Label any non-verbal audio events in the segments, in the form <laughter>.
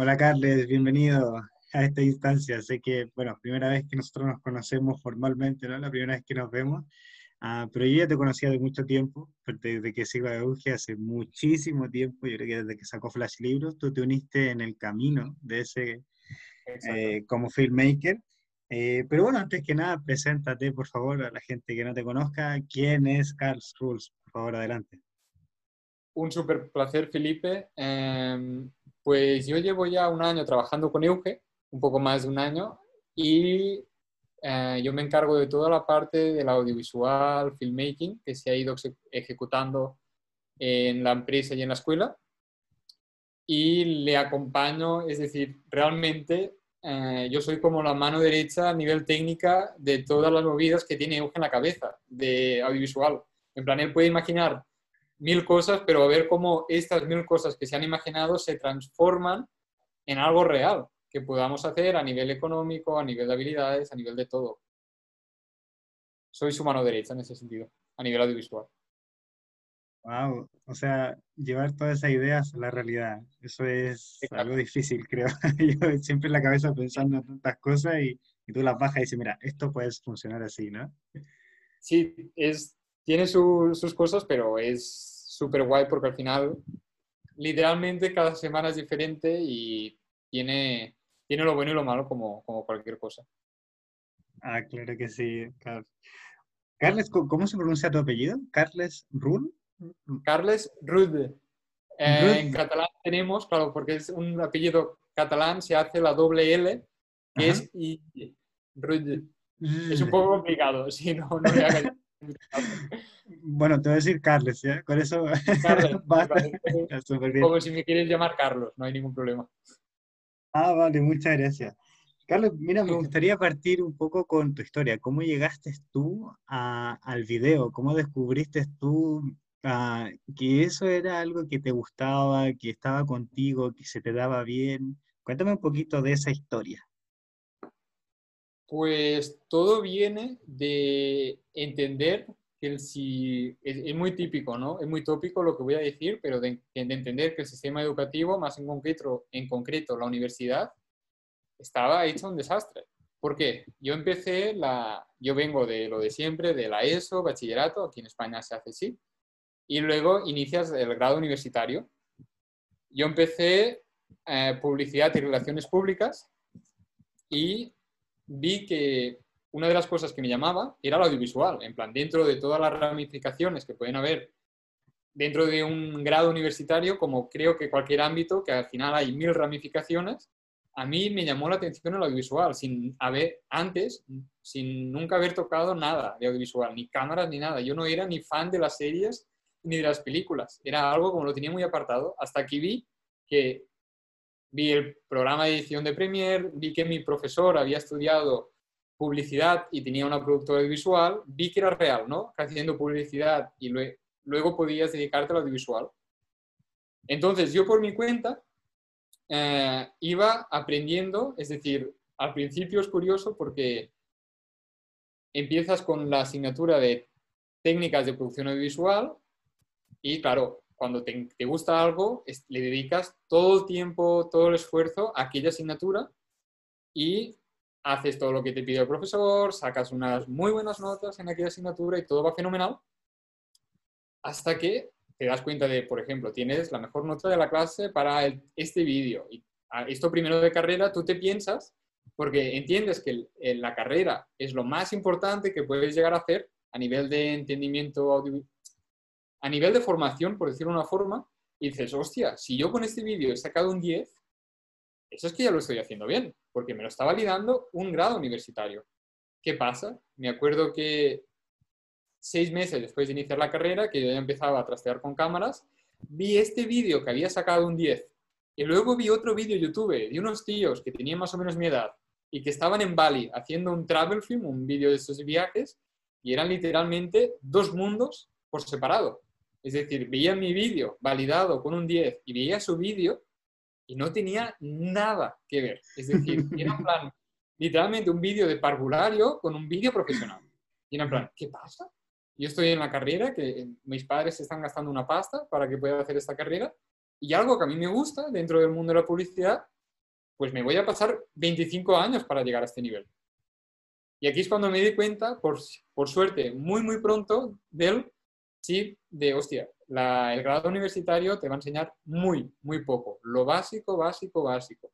Hola Carles, bienvenido a esta instancia. Sé que, bueno, primera vez que nosotros nos conocemos formalmente, ¿no? La primera vez que nos vemos, Ah, pero yo ya te conocía de mucho tiempo, desde que sigo a Euge hace muchísimo tiempo, yo creo que desde que sacó Flash Libros, tú te uniste en el camino de ese eh, como filmmaker. Eh, pero bueno, antes que nada, preséntate por favor a la gente que no te conozca. ¿Quién es Carl Rules? Por favor, adelante. Un súper placer, Felipe. Em, pues yo llevo ya un año trabajando con Euge, un poco más de un año, y eh, yo me encargo de toda la parte del audiovisual, filmmaking, que se ha ido ejecutando en la empresa y en la escuela. Y le acompaño, es decir, realmente eh, yo soy como la mano derecha a nivel técnica de todas las movidas que tiene Euge en la cabeza de audiovisual. En plan, él puede imaginar mil cosas, pero a ver cómo estas mil cosas que se han imaginado se transforman en algo real que podamos hacer a nivel económico, a nivel de habilidades, a nivel de todo. Soy su mano derecha en ese sentido, a nivel audiovisual. Wow, o sea, llevar todas esas ideas a la realidad, eso es algo difícil, creo. <laughs> Yo siempre en la cabeza pensando en tantas cosas y, tú las bajas y dices, mira, esto puede funcionar así, ¿no? Sí, es, tiene sus cosas, pero es súper guay porque al final, literalmente cada semana es diferente y tiene, tiene lo bueno y lo malo como, como cualquier cosa. Ah, claro que sí, Carlos. Carles, ¿cómo se pronuncia tu apellido? ¿Carles Rull? Carles Rude. Eh, en catalán tenemos, claro, porque es un apellido catalán, se hace la doble L, que es I. Rude. Es un poco complicado, <laughs> si no, no le hagas. Bueno, te voy a decir Carles, ¿ya? Con eso <laughs> Carles, <laughs> <laughs> Como si me quieres llamar Carlos, no hay ningún problema. Ah, vale, muchas gracias. Carlos, mira, me gustaría partir un poco con tu historia. ¿Cómo llegaste tú al video? ¿Cómo descubriste tú ah, que eso era algo que te gustaba, que estaba contigo, que se te daba bien? Cuéntame un poquito de esa historia. Pues todo viene de entender que el, si, es, muy típico, ¿no? Es muy tópico lo que voy a decir, pero de, entender que el sistema educativo, más en concreto, en concreto la universidad, estaba hecho un desastre. ¿Por qué? Yo empecé la, yo vengo de lo de siempre, de la ESO, bachillerato, aquí en España se hace así, y luego inicias el grado universitario. Yo empecé eh, publicidad y relaciones públicas y vi que una de las cosas que me llamaba era el audiovisual, en plan, dentro de todas las ramificaciones que pueden haber dentro de un grado universitario, como creo que cualquier ámbito, que al final hay mil ramificaciones, a mí me llamó la atención el audiovisual, sin haber, antes, sin nunca haber tocado nada de audiovisual, ni cámaras ni nada. Yo no era ni fan de las series ni de las películas, era algo como lo tenía muy apartado, hasta que vi que vi el programa de edición de Premiere, vi que mi profesor había estudiado publicidad y tenía una productora audiovisual, vi que era real, ¿no? Haciendo publicidad y luego podías dedicarte al audiovisual. Entonces, yo por mi cuenta eh, iba aprendiendo, es decir, al principio es curioso porque empiezas con la asignatura de técnicas de producción audiovisual y claro, cuando te, te gusta algo, le dedicas todo el tiempo, todo el esfuerzo a aquella asignatura y haces todo lo que te pide el profesor, sacas unas muy buenas notas en aquella asignatura y todo va fenomenal, hasta que te das cuenta de, por ejemplo, tienes la mejor nota de la clase para este vídeo. Y esto primero de carrera, tú te piensas, porque entiendes que la carrera es lo más importante que puedes llegar a hacer a nivel de entendimiento a nivel de formación, por decirlo de una forma, y dices, hostia, si yo con este vídeo he sacado un 10, eso es que ya lo estoy haciendo bien, porque me lo está validando un grado universitario. ¿Qué pasa? Me acuerdo que seis meses después de iniciar la carrera, que yo ya empezaba a trastear con cámaras, vi este vídeo que había sacado un 10 y luego vi otro vídeo YouTube de unos tíos que tenían más o menos mi edad y que estaban en Bali haciendo un travel film, un vídeo de estos viajes, y eran literalmente dos mundos por separado. Es decir, veía mi vídeo validado con un 10 y veía su vídeo y no tenía nada que ver. Es decir, <laughs> era en plan, literalmente un vídeo de parvulario con un vídeo profesional. Y era en plan, ¿qué pasa? Yo estoy en la carrera, que mis padres están gastando una pasta para que pueda hacer esta carrera, y algo que a mí me gusta dentro del mundo de la publicidad pues me voy a pasar 25 años para llegar a este nivel. Y aquí es cuando me di cuenta, por, por suerte, muy, muy pronto, del sí, de, hostia, el grado universitario te va a enseñar muy, muy poco. Lo básico, básico, básico.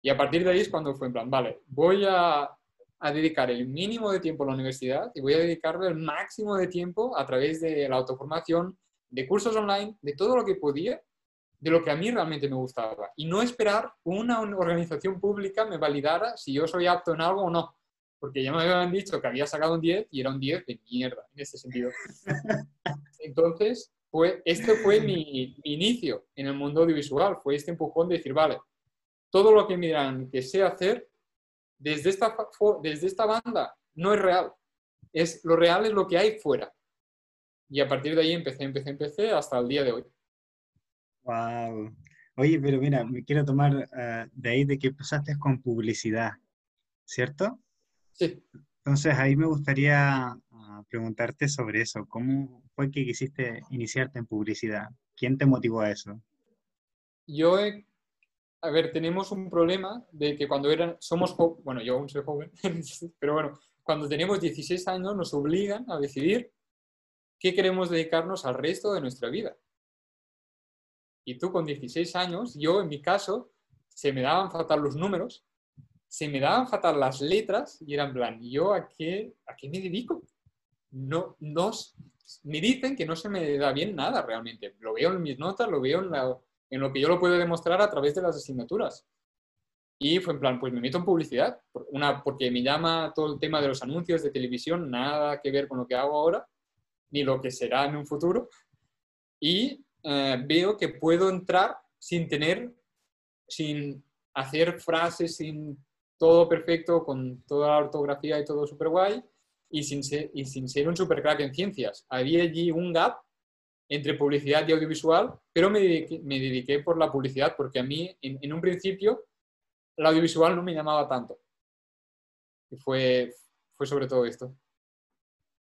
Y a partir de ahí es cuando fue en plan, vale, voy a, a dedicar el mínimo de tiempo a la universidad y voy a dedicarle el máximo de tiempo a través de la autoformación, de cursos online, de todo lo que podía, de lo que a mí realmente me gustaba. Y no esperar una organización pública me validara si yo soy apto en algo o no porque ya me habían dicho que había sacado un 10 y era un 10 de mierda, en ese sentido. <laughs> Entonces, fue, este fue mi, inicio en el mundo audiovisual, fue este empujón de decir, vale, todo lo que me dirán que sé hacer, desde esta, desde esta banda, no es real. Es, lo real es lo que hay fuera. Y a partir de ahí empecé, empecé, empecé hasta el día de hoy. Wow. Oye, pero mira, me quiero tomar uh, de ahí de que empezaste con publicidad, ¿cierto? Sí. Entonces ahí me gustaría ah, preguntarte sobre eso. ¿Cómo fue que quisiste iniciarte en publicidad? ¿Quién te motivó a eso? Yo, a ver, tenemos un problema de que cuando eran, somos, bueno, yo aún soy joven, <laughs> pero bueno, cuando tenemos 16 años nos obligan a decidir qué queremos dedicarnos al resto de nuestra vida. Y tú con 16 años, yo en mi caso, se me daban fatal los números se me daban fatal las letras y eran plan, ¿yo a qué, a qué me dedico? No, no, me dicen que no se me da bien nada realmente. Lo veo en mis notas, lo veo en, en lo que yo lo puedo demostrar a través de las asignaturas. Y fue en plan, pues me meto en publicidad, una, porque me llama todo el tema de los anuncios de televisión, nada que ver con lo que hago ahora, ni lo que será en un futuro. Y eh, veo que puedo entrar sin tener, sin hacer frases, sin todo perfecto, con toda la ortografía y todo súper guay, y sin, ser, y sin ser un super crack en ciencias. Había allí un gap entre publicidad y audiovisual, pero me dediqué, me dediqué por la publicidad porque a mí, en, un principio, el audiovisual no me llamaba tanto. Y fue, fue sobre todo esto.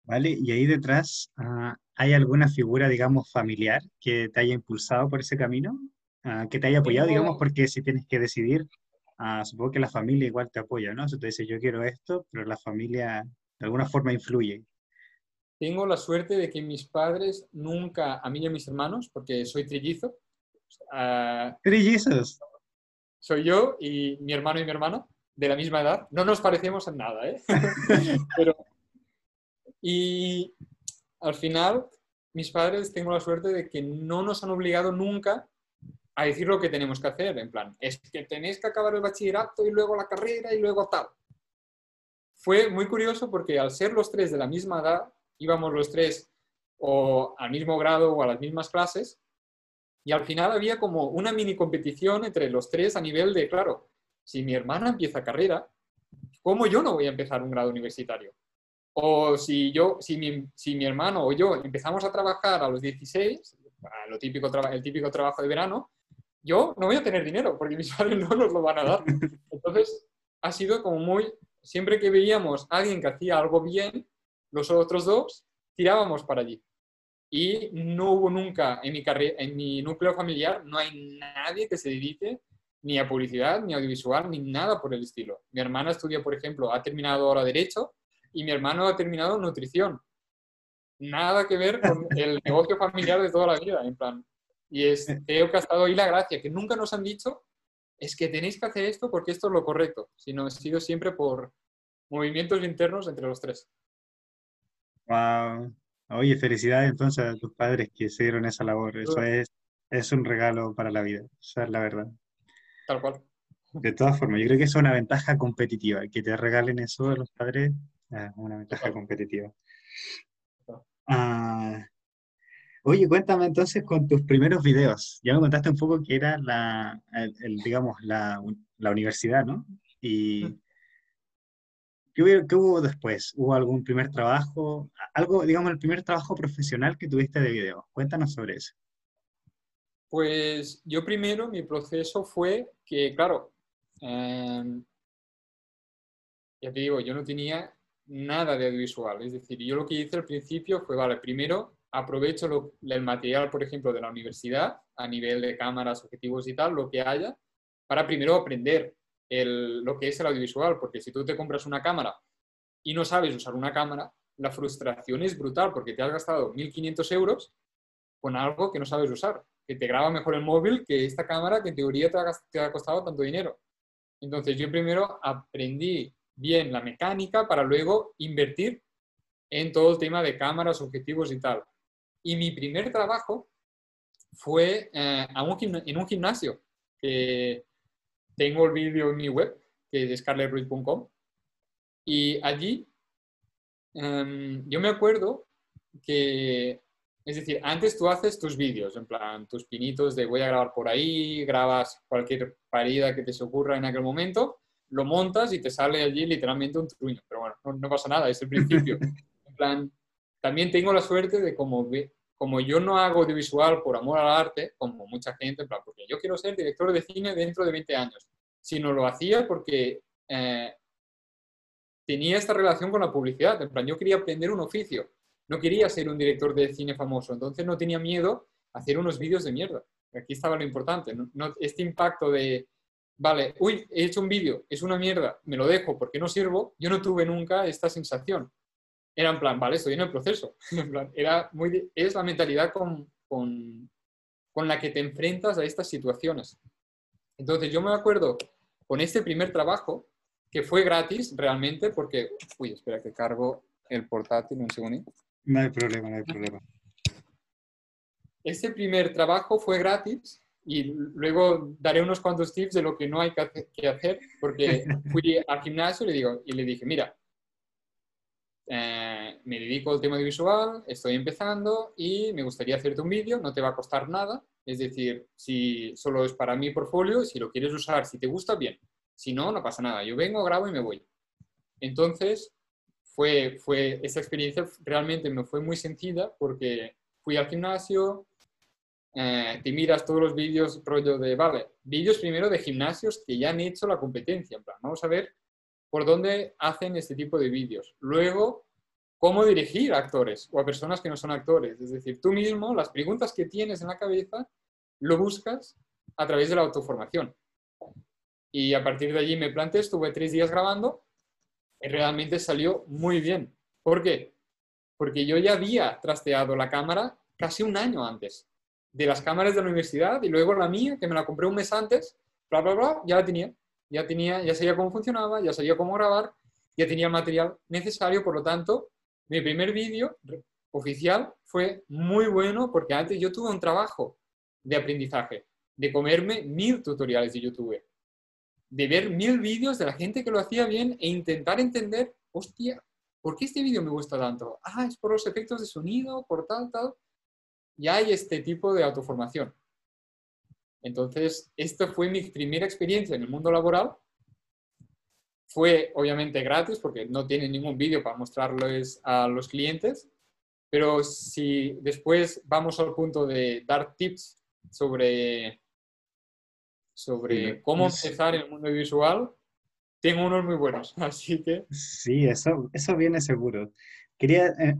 Vale, y ahí detrás, ah, ¿hay alguna figura, digamos, familiar que te haya impulsado por ese camino? Ah, que te haya apoyado, digamos, porque si tienes que decidir Ah, supongo que la familia igual te apoya, ¿no? Si te dice yo quiero esto, pero la familia de alguna forma influye. Tengo la suerte de que mis padres nunca, a mí y a mis hermanos, porque soy trillizo. Uh, ¿Trillizos? Soy yo y mi hermano y mi hermana, de la misma edad. No nos parecemos en nada, ¿eh? <laughs> pero, y al final, mis padres tengo la suerte de que no nos han obligado nunca a decir lo que tenemos que hacer, en plan, es que tenéis que acabar el bachillerato y luego la carrera y luego tal. Fue muy curioso porque al ser los tres de la misma edad, íbamos los tres o al mismo grado o a las mismas clases, y al final había como una mini competición entre los tres a nivel de, claro, si mi hermana empieza carrera, ¿cómo yo no voy a empezar un grado universitario? O si yo, si mi, si mi hermano o yo empezamos a trabajar a los 16, lo típico, el típico trabajo de verano, yo no voy a tener dinero porque mis <laughs> padres no nos lo van a dar. Entonces, ha sido como muy, siempre que veíamos a alguien que hacía algo bien, los otros dos tirábamos para allí. Y no hubo nunca en mi, en mi núcleo familiar, no hay nadie que se dedique ni a publicidad, ni audiovisual, ni nada por el estilo. Mi hermana estudia, por ejemplo, ha terminado ahora Derecho y mi hermano ha terminado Nutrición. Nada que ver con el negocio familiar de toda la vida, en plan, y es, creo que ha estado ahí la gracia, que nunca nos han dicho, es que tenéis que hacer esto porque esto es lo correcto, sino ha sido siempre por movimientos internos entre los tres. Wow. Oye, felicidades entonces a tus padres que hicieron esa labor. Eso es, es un regalo para la vida, esa es la verdad. Tal cual. De todas formas, yo creo que es una ventaja competitiva. Que te regalen eso a los padres es una ventaja competitiva. Ah, Oye, cuéntame entonces con tus primeros videos. Ya me contaste un poco que era la, el, digamos, la, la, universidad, ¿no? Y ¿qué hubo, ¿qué hubo, después? ¿Hubo algún primer trabajo? Algo, digamos, el primer trabajo profesional que tuviste de video. Cuéntanos sobre eso. Pues yo primero, mi proceso fue que, claro, em, ya te digo, yo no tenía nada de audiovisual. Es decir, yo lo que hice al principio fue, vale, primero aprovecho el material, por ejemplo, de la universidad, a nivel de cámaras, objetivos y tal, lo que haya, para primero aprender lo que es el audiovisual, porque si tú te compras una cámara y no sabes usar una cámara, la frustración es brutal porque te has gastado 1.500 euros con algo que no sabes usar, que te graba mejor el móvil que esta cámara que en teoría te ha, te ha costado tanto dinero. Entonces yo primero aprendí bien la mecánica para luego invertir en todo el tema de cámaras, objetivos y tal. Y mi primer trabajo fue eh, en un gimnasio, que tengo el vídeo en mi web, que es scarlettruiz.com, y allí em, yo me acuerdo que, es decir, antes tú haces tus vídeos, en plan, tus pinitos de voy a grabar por ahí, grabas cualquier parida que te se ocurra en aquel momento, lo montas y te sale allí literalmente un truño, pero bueno, no, no pasa nada, es el principio. <laughs> en plan, también tengo la suerte de como como yo no hago audiovisual por amor al arte, como mucha gente, porque yo quiero ser director de cine dentro de 20 años, sino lo hacía porque eh, tenía esta relación con la publicidad. En plan, yo quería aprender un oficio, no quería ser un director de cine famoso, entonces no tenía miedo a hacer unos vídeos de mierda. Aquí estaba lo importante, este impacto de, vale, uy, he hecho un vídeo, es una mierda, me lo dejo porque no sirvo, yo no tuve nunca esta sensación era en plan, vale, estoy en el proceso. <laughs> era muy, es la mentalidad con, con, con, la que te enfrentas a estas situaciones. Entonces, yo me acuerdo con este primer trabajo, que fue gratis realmente, porque, uy, espera que cargo el portátil un segundo. No hay problema, no hay problema. Este primer trabajo fue gratis y luego daré unos cuantos tips de lo que no hay que hacer, porque <laughs> fui al gimnasio y le, digo, y le dije, mira, eh, me dedico al tema audiovisual, estoy empezando y me gustaría hacerte un vídeo, no te va a costar nada, es decir, si solo es para mi portfolio, si lo quieres usar, si te gusta, bien, si no, no pasa nada, yo vengo, grabo y me voy. Entonces, fue, fue, esta experiencia realmente me fue muy sencilla porque fui al gimnasio, eh, te miras todos los vídeos, rollo de, vale, vídeos primero de gimnasios que ya han hecho la competencia, en plan, vamos a ver por dónde hacen este tipo de vídeos. Luego, cómo dirigir a actores o a personas que no son actores. Es decir, tú mismo, las preguntas que tienes en la cabeza, lo buscas a través de la autoformación. Y a partir de allí me planteé, estuve tres días grabando y realmente salió muy bien. ¿Por qué? Porque yo ya había trasteado la cámara casi un año antes de las cámaras de la universidad y luego la mía, que me la compré un mes antes, bla, bla, bla, ya la tenía ya, tenía, ya sabía cómo funcionaba, ya sabía cómo grabar, ya tenía material necesario, por lo tanto, mi primer vídeo oficial fue muy bueno porque antes yo tuve un trabajo de aprendizaje, de comerme mil tutoriales de YouTube, de ver mil vídeos de la gente que lo hacía bien e intentar entender, hostia, ¿por qué este vídeo me gusta tanto? Ah, es por los efectos de sonido, por tal, tal. Ya hay este tipo de autoformación. Entonces, esta fue mi primera experiencia en el mundo laboral. Fue obviamente gratis porque no tiene ningún vídeo para mostrarles a los clientes, pero si después vamos al punto de dar tips sobre, sobre cómo empezar en el mundo visual, tengo unos muy buenos, <laughs> así que... Sí, eso, eso viene seguro. Quería, eh,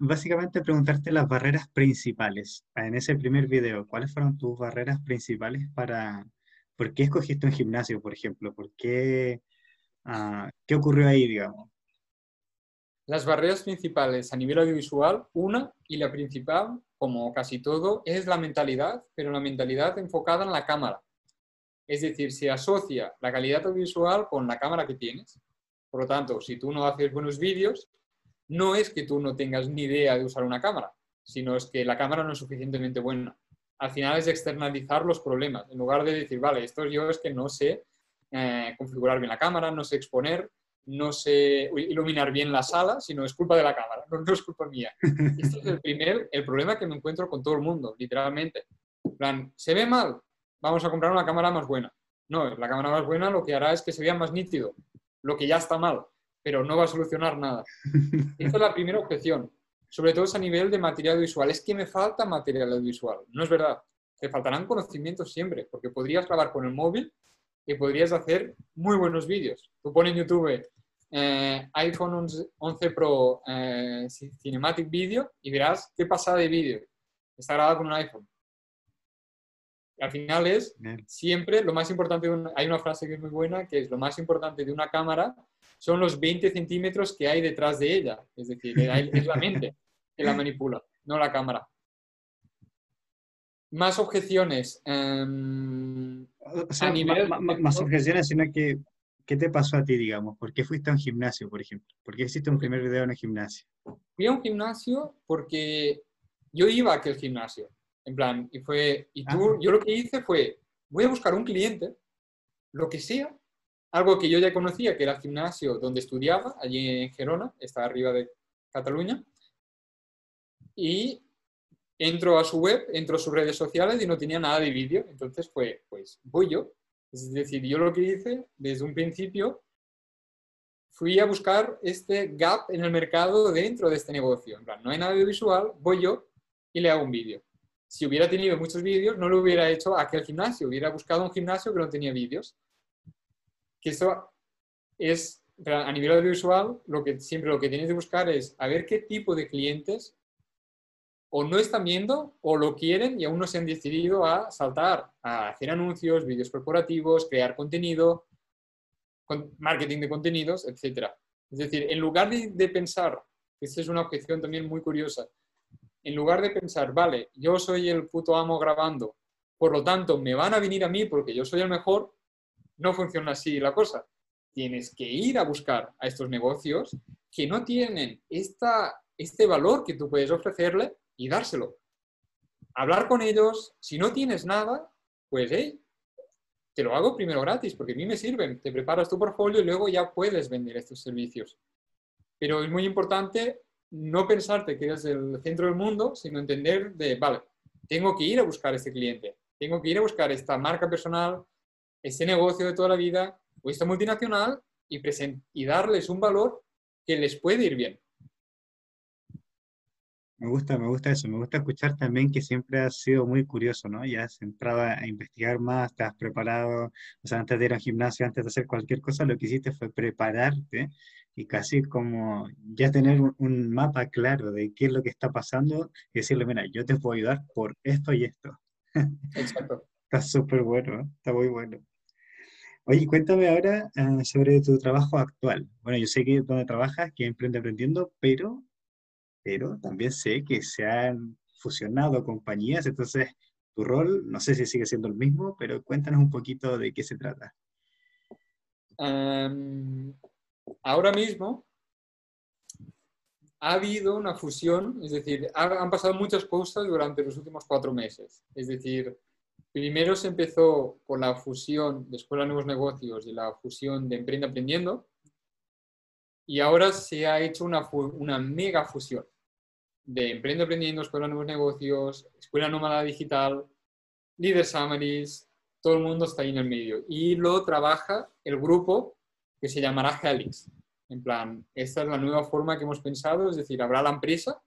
básicamente preguntarte las barreras principales. En ese primer video, ¿cuáles fueron tus barreras principales para... ¿Por qué escogiste un gimnasio, por ejemplo? ¿Por qué... Ah, ¿Qué ocurrió ahí, digamos? Las barreras principales a nivel audiovisual, una y la principal, como casi todo, es la mentalidad, pero la mentalidad enfocada en la cámara. Es decir, se asocia la calidad audiovisual con la cámara que tienes. Por lo tanto, si tú no haces buenos vídeos, no es que tú no tengas ni idea de usar una cámara, sino es que la cámara no es suficientemente buena. Al final es externalizar los problemas, en lugar de decir, vale, esto yo es que no sé eh, configurar bien la cámara, no sé exponer, no sé iluminar bien la sala, sino es culpa de la cámara, no, es culpa mía. <laughs> Este es el primer, el problema que me encuentro con todo el mundo, literalmente. plan, ¿se ve mal? Vamos a comprar una cámara más buena. No, la cámara más buena lo que hará es que se vea más nítido, lo que ya está mal pero no va a solucionar nada. <laughs> Esta es la primera objeción. Sobre todo es a nivel de material visual. Es que me falta material audiovisual. No es verdad. Te faltarán conocimientos siempre, porque podrías grabar con el móvil y podrías hacer muy buenos vídeos. Tú pones en YouTube eh, iPhone 11, Pro eh, Cinematic Video y verás qué pasada de vídeo. Está grabado con un iPhone. al final es siempre lo más importante, hay una frase que es muy buena, que es lo más importante de una cámara son los 20 centímetros que hay detrás de ella. Es decir, es la mente que la manipula, no la cámara. Más objeciones. Em, más objeciones, sino que, ¿qué te pasó a ti, digamos? ¿Por qué fuiste a un gimnasio, por ejemplo? ¿Por qué hiciste un primer video en un gimnasio? Fui a un gimnasio porque yo iba a aquel gimnasio. En plan, y fue, y tú, ah. yo lo que hice fue, voy a buscar un cliente, lo que sea, algo que yo ya conocía, que era el gimnasio donde estudiaba, allí en Gerona, está arriba de Cataluña, y entro a su web, entro a sus redes sociales y no tenía nada de vídeo, entonces fue, pues voy yo. Es decir, yo lo que hice desde un principio fui a buscar este gap en el mercado dentro de este negocio. En no hay nada visual, voy yo y le hago un vídeo. Si hubiera tenido muchos vídeos, no lo hubiera hecho a aquel gimnasio, hubiera buscado un gimnasio que no tenía vídeos que eso es, a nivel audiovisual, lo que siempre lo que tienes que buscar es a ver qué tipo de clientes o no están viendo o lo quieren y aún no se han decidido a saltar a hacer anuncios, vídeos corporativos, crear contenido, marketing de contenidos, etc. Es decir, en lugar de, de pensar, esta es una objeción también muy curiosa, en lugar de pensar, vale, yo soy el puto amo grabando, por lo tanto me van a venir a mí porque yo soy el mejor, no funciona así la cosa. Tienes que ir a buscar a estos negocios que no tienen esta, este valor que tú puedes ofrecerle y dárselo. Hablar con ellos, si no tienes nada, pues te lo hago primero gratis porque a mí me sirven. Te preparas tu portfolio y luego ya puedes vender estos servicios. Pero es muy importante no pensarte que eres el centro del mundo, sino entender de, vale, tengo que ir a buscar este cliente, tengo que ir a buscar esta marca personal, ese negocio de toda la vida o esta multinacional y, y darles un valor que les puede ir bien. Me gusta, me gusta eso. Me gusta escuchar también que siempre has sido muy curioso, ¿no? Ya has entrado a investigar más, te has preparado, o sea, antes de ir al gimnasio, antes de hacer cualquier cosa, lo que hiciste fue prepararte y casi como ya tener un mapa claro de qué es lo que está pasando y decirle, mira, yo te puedo ayudar por esto y esto. <laughs> Exacto. está súper bueno, está muy bueno. Oye, cuéntame ahora eh, sobre tu trabajo actual. Bueno, yo sé que donde trabajas, que Emprende Aprendiendo, pero, pero también sé que se han fusionado compañías, entonces tu rol, no sé si sigue siendo el mismo, pero cuéntanos un poquito de qué se trata. ahora mismo ha habido una fusión, es decir, han pasado muchas cosas durante los últimos cuatro meses. Es decir, Primero se empezó con la fusión de Escuela Nuevos Negocios y la fusión de Emprende Aprendiendo. Y ahora se ha hecho una, una mega fusión de Emprende Aprendiendo, Escuela Nuevos Negocios, Escuela Nómada Digital, Leader Summaries, todo el mundo está ahí en el medio. Y lo trabaja el grupo que se llamará Helix. En plan, esta es la nueva forma que hemos pensado, es decir, habrá la empresa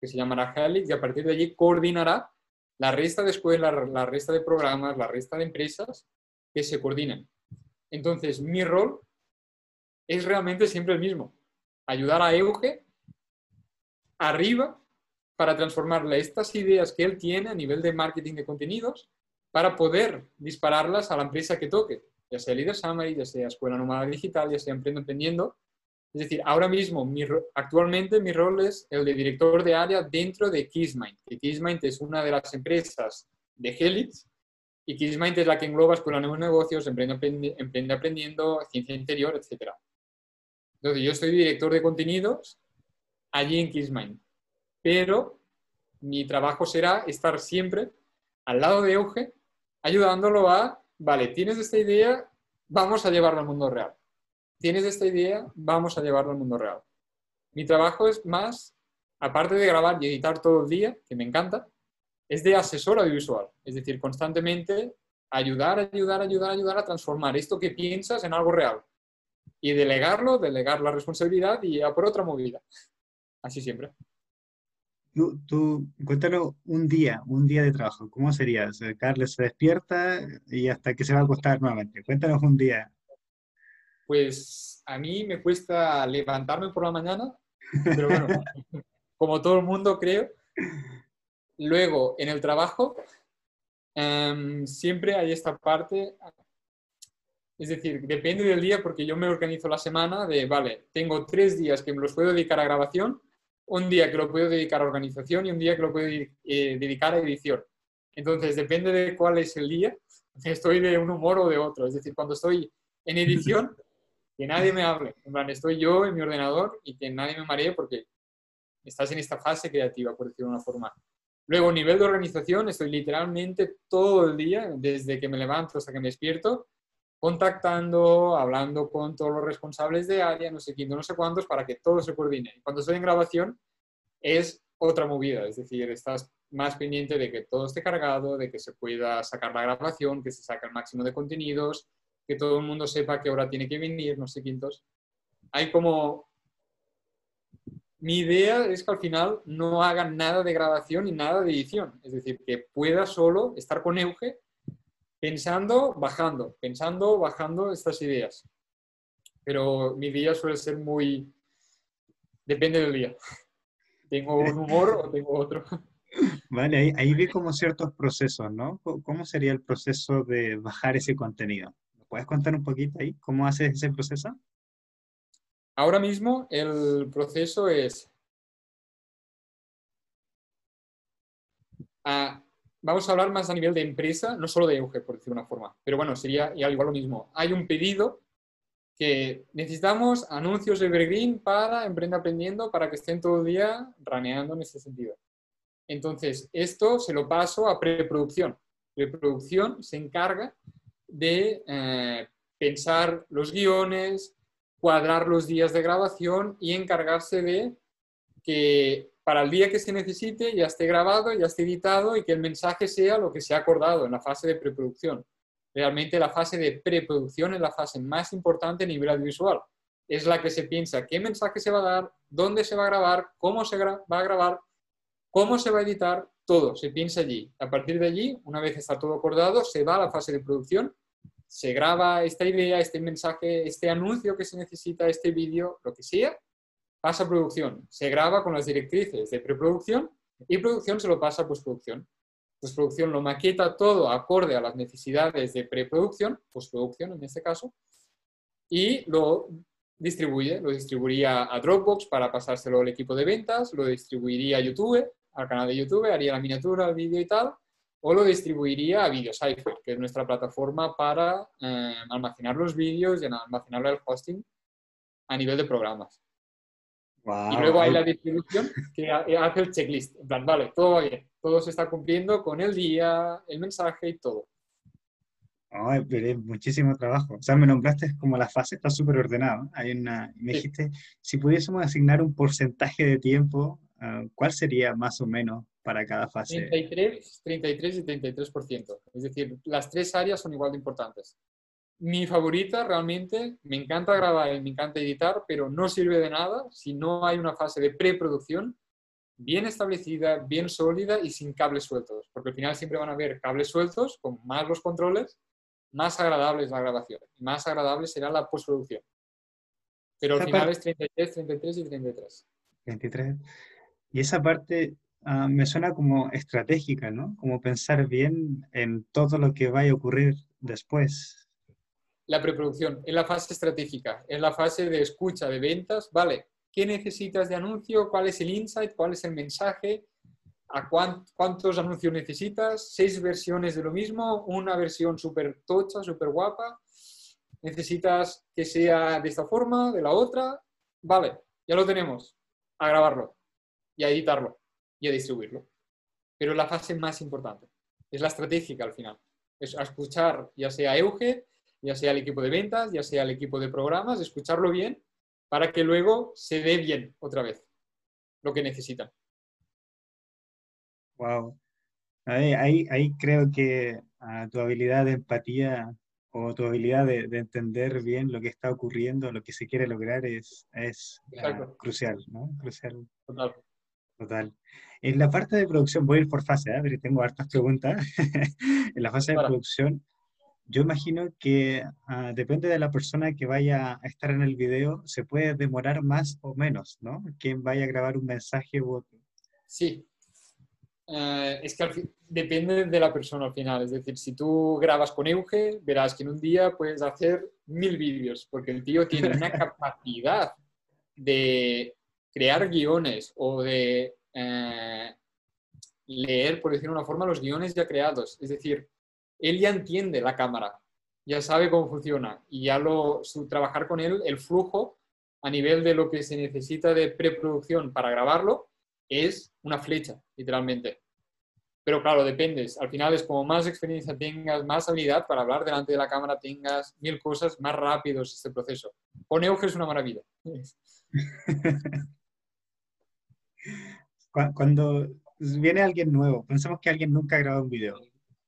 que se llamará Helix y a partir de allí coordinará la resta de escuelas, la resta de programas, la resta de empresas que se coordinan. Entonces, mi rol es realmente siempre el mismo. Ayudar a Euge arriba para transformarle estas ideas que él tiene a nivel de marketing de contenidos para poder dispararlas a la empresa que toque, ya sea Leader Summary, ya sea Escuela Nómada Digital, ya sea Emprendo Emprendiendo, es decir, ahora mismo, actualmente mi rol es el de director de área dentro de Kissmind. Que Kissmind es una de las empresas de Helix y Kissmind es la que engloba Escuela Nuevos Negocios, Emprende, Aprendiendo, Ciencia Interior, etc. Entonces, yo soy director de contenidos allí en Kissmind. Pero mi trabajo será estar siempre al lado de Euge, ayudándolo a, vale, tienes esta idea, vamos a llevarla al mundo real tienes esta idea, vamos a llevarlo al mundo real. Mi trabajo es más, aparte de grabar y editar todo el día, que me encanta, es de asesor audiovisual. Es decir, constantemente ayudar, ayudar, ayudar, ayudar a transformar esto que piensas en algo real. Y delegarlo, delegar la responsabilidad y a por otra movida. Así siempre. Tú, tú, un día, un día de trabajo. ¿Cómo sería? Carles se despierta y hasta que se va a acostar nuevamente. Cuéntanos un día pues a mí me cuesta levantarme por la mañana, pero bueno, <laughs> como todo el mundo creo. Luego, en el trabajo, em, siempre hay esta parte, es decir, depende del día porque yo me organizo la semana de, vale, tengo tres días que me los puedo dedicar a grabación, un día que lo puedo dedicar a organización y un día que lo puedo eh, dedicar a edición. Entonces, depende de cuál es el día, estoy de un humor o de otro. Es decir, cuando estoy en <laughs> edición, que nadie me hable. En plan, estoy yo en mi ordenador y que nadie me maree porque estás en esta fase creativa, por decirlo de una forma. Luego, nivel de organización, estoy literalmente todo el día, desde que me levanto hasta que me despierto, contactando, hablando con todos los responsables de área, no sé quién, no sé cuántos, para que todo se coordine. Cuando estoy en grabación, es otra movida, es decir, estás más pendiente de que todo esté cargado, de que se pueda sacar la grabación, que se saque el máximo de contenidos, que todo el mundo sepa qué hora tiene que venir, no sé quintos. Hay como mi idea es que al final no haga nada de grabación ni nada de edición. Es decir, que pueda solo estar con Euge pensando, bajando, pensando, bajando estas ideas. Pero mi día suele ser muy... Depende del día. <laughs> Tengo un humor o tengo otro. Vale, ahí, ahí vi como ciertos procesos, ¿no? ¿Cómo sería el proceso de bajar ese contenido? ¿Me puedes contar un poquito ahí cómo haces ese proceso? Ahora mismo el proceso es... vamos a hablar más a nivel de empresa, no solo de Euge, por decir una forma. Pero bueno, sería igual lo mismo. Hay un pedido que necesitamos anuncios de Evergreen para Emprenda Aprendiendo para que estén todo el día raneando en ese sentido. Entonces, esto se lo paso a preproducción. Preproducción se encarga de eh, pensar los guiones, cuadrar los días de grabación y encargarse de que para el día que se necesite ya esté grabado, ya esté editado y que el mensaje sea lo que se ha acordado en la fase de preproducción. Realmente la fase de preproducción es la fase más importante a nivel audiovisual. Es la que se piensa qué mensaje se va a dar, dónde se va a grabar, cómo se va a grabar, cómo se va a editar, todo se piensa allí. A partir de allí, una vez está todo acordado, se va a la fase de producción se graba esta idea, este mensaje, este anuncio que se necesita, este vídeo, lo que sea, pasa a producción. Se graba con las directrices de preproducción y producción se lo pasa a postproducción. Postproducción lo maqueta todo acorde a las necesidades de preproducción, postproducción en este caso, y lo distribuye. Lo distribuiría a Dropbox para pasárselo al equipo de ventas, lo distribuiría a YouTube, al canal de YouTube, haría la miniatura, el vídeo y tal, o lo distribuiría a VideoCypher, que es nuestra plataforma para eh, almacenar los vídeos y almacenar el hosting a nivel de programas. Y luego hay la distribución que hace el checklist. En plan, vale, todo va bien, todo se está cumpliendo con el día, el mensaje y todo. Ay, pero muchísimo trabajo. O sea, me nombraste como la fase está súper ordenada. Hay una, me dijiste, si pudiésemos asignar un porcentaje de tiempo, ah, ¿cuál sería más o menos para cada fase. 33, 33 y 33%. Es decir, las tres áreas son igual de importantes. Mi favorita realmente, me encanta grabar y me encanta editar, pero no sirve de nada si no hay una fase de preproducción bien establecida, bien sólida y sin cables sueltos. Porque al final siempre van a haber cables sueltos, con más los controles, más agradable es la grabación. Más agradable será la postproducción. Pero al final es 33, 33 y 33. 23. Y esa parte Ah, me suena como estratégica, ¿no? Como pensar bien en todo lo que vaya a ocurrir después. La preproducción es la fase estratégica, es la fase de escucha, de ventas, ¿vale? ¿Qué necesitas de anuncio? ¿Cuál es el insight? ¿Cuál es el mensaje? ¿A cuántos anuncios necesitas? ¿Seis versiones de lo mismo? ¿Una versión súper tocha, súper guapa? ¿Necesitas que sea de esta forma, de la otra? Vale, ya lo tenemos. A grabarlo y a editarlo y a distribuirlo. Pero la fase más importante es la estratégica al final. Es escuchar ya sea Euge, ya sea el equipo de ventas, ya sea el equipo de programas, escucharlo bien para que luego se dé bien otra vez lo que necesitan. Wow. Ahí, ahí, creo que ah, tu habilidad de empatía o tu habilidad de, entender bien lo que está ocurriendo, lo que se quiere lograr es, es ah, crucial, ¿no? Crucial. Total. Total. En la parte de producción, voy a ir por fase, ¿eh? pero tengo hartas preguntas. <laughs> en la fase de producción, yo imagino que ah, depende de la persona que vaya a estar en el video, se puede demorar más o menos, ¿no? Quien vaya a grabar un mensaje u otro. Sí. eh, es que depende de la persona al final. Es decir, si tú grabas con Euge, verás que en un día puedes hacer mil vídeos, porque el tío tiene una <laughs> capacidad de crear guiones o de eh, leer, por decirlo de una forma, los guiones ya creados. Es decir, él ya entiende la cámara, ya sabe cómo funciona y ya lo, su, trabajar con él, el flujo a nivel de lo que se necesita de preproducción para grabarlo, es una flecha, literalmente. Pero claro, dependes. Al final es como más experiencia tengas, más habilidad para hablar delante de la cámara tengas, mil cosas, más rápidos este proceso. Con Euge es una maravilla. <laughs> Cuando viene alguien nuevo, pensamos que alguien nunca ha grabado un video.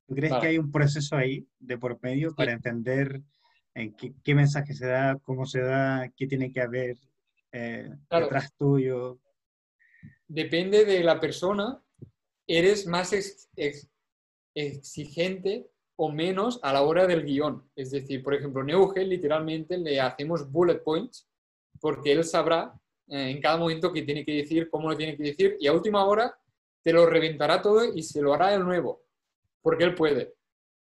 ¿Tú crees que hay un proceso ahí de por medio para entender en qué, mensaje se da, cómo se da, qué tiene que haber eh, detrás tuyo? depende de la persona, eres más exigente o menos a la hora del guion. Es decir, por ejemplo, Neuge literalmente le hacemos bullet points porque él sabrá eh, en cada momento qué tiene que decir, cómo lo tiene que decir y a última hora te lo reventará todo y se lo hará el nuevo, porque él puede.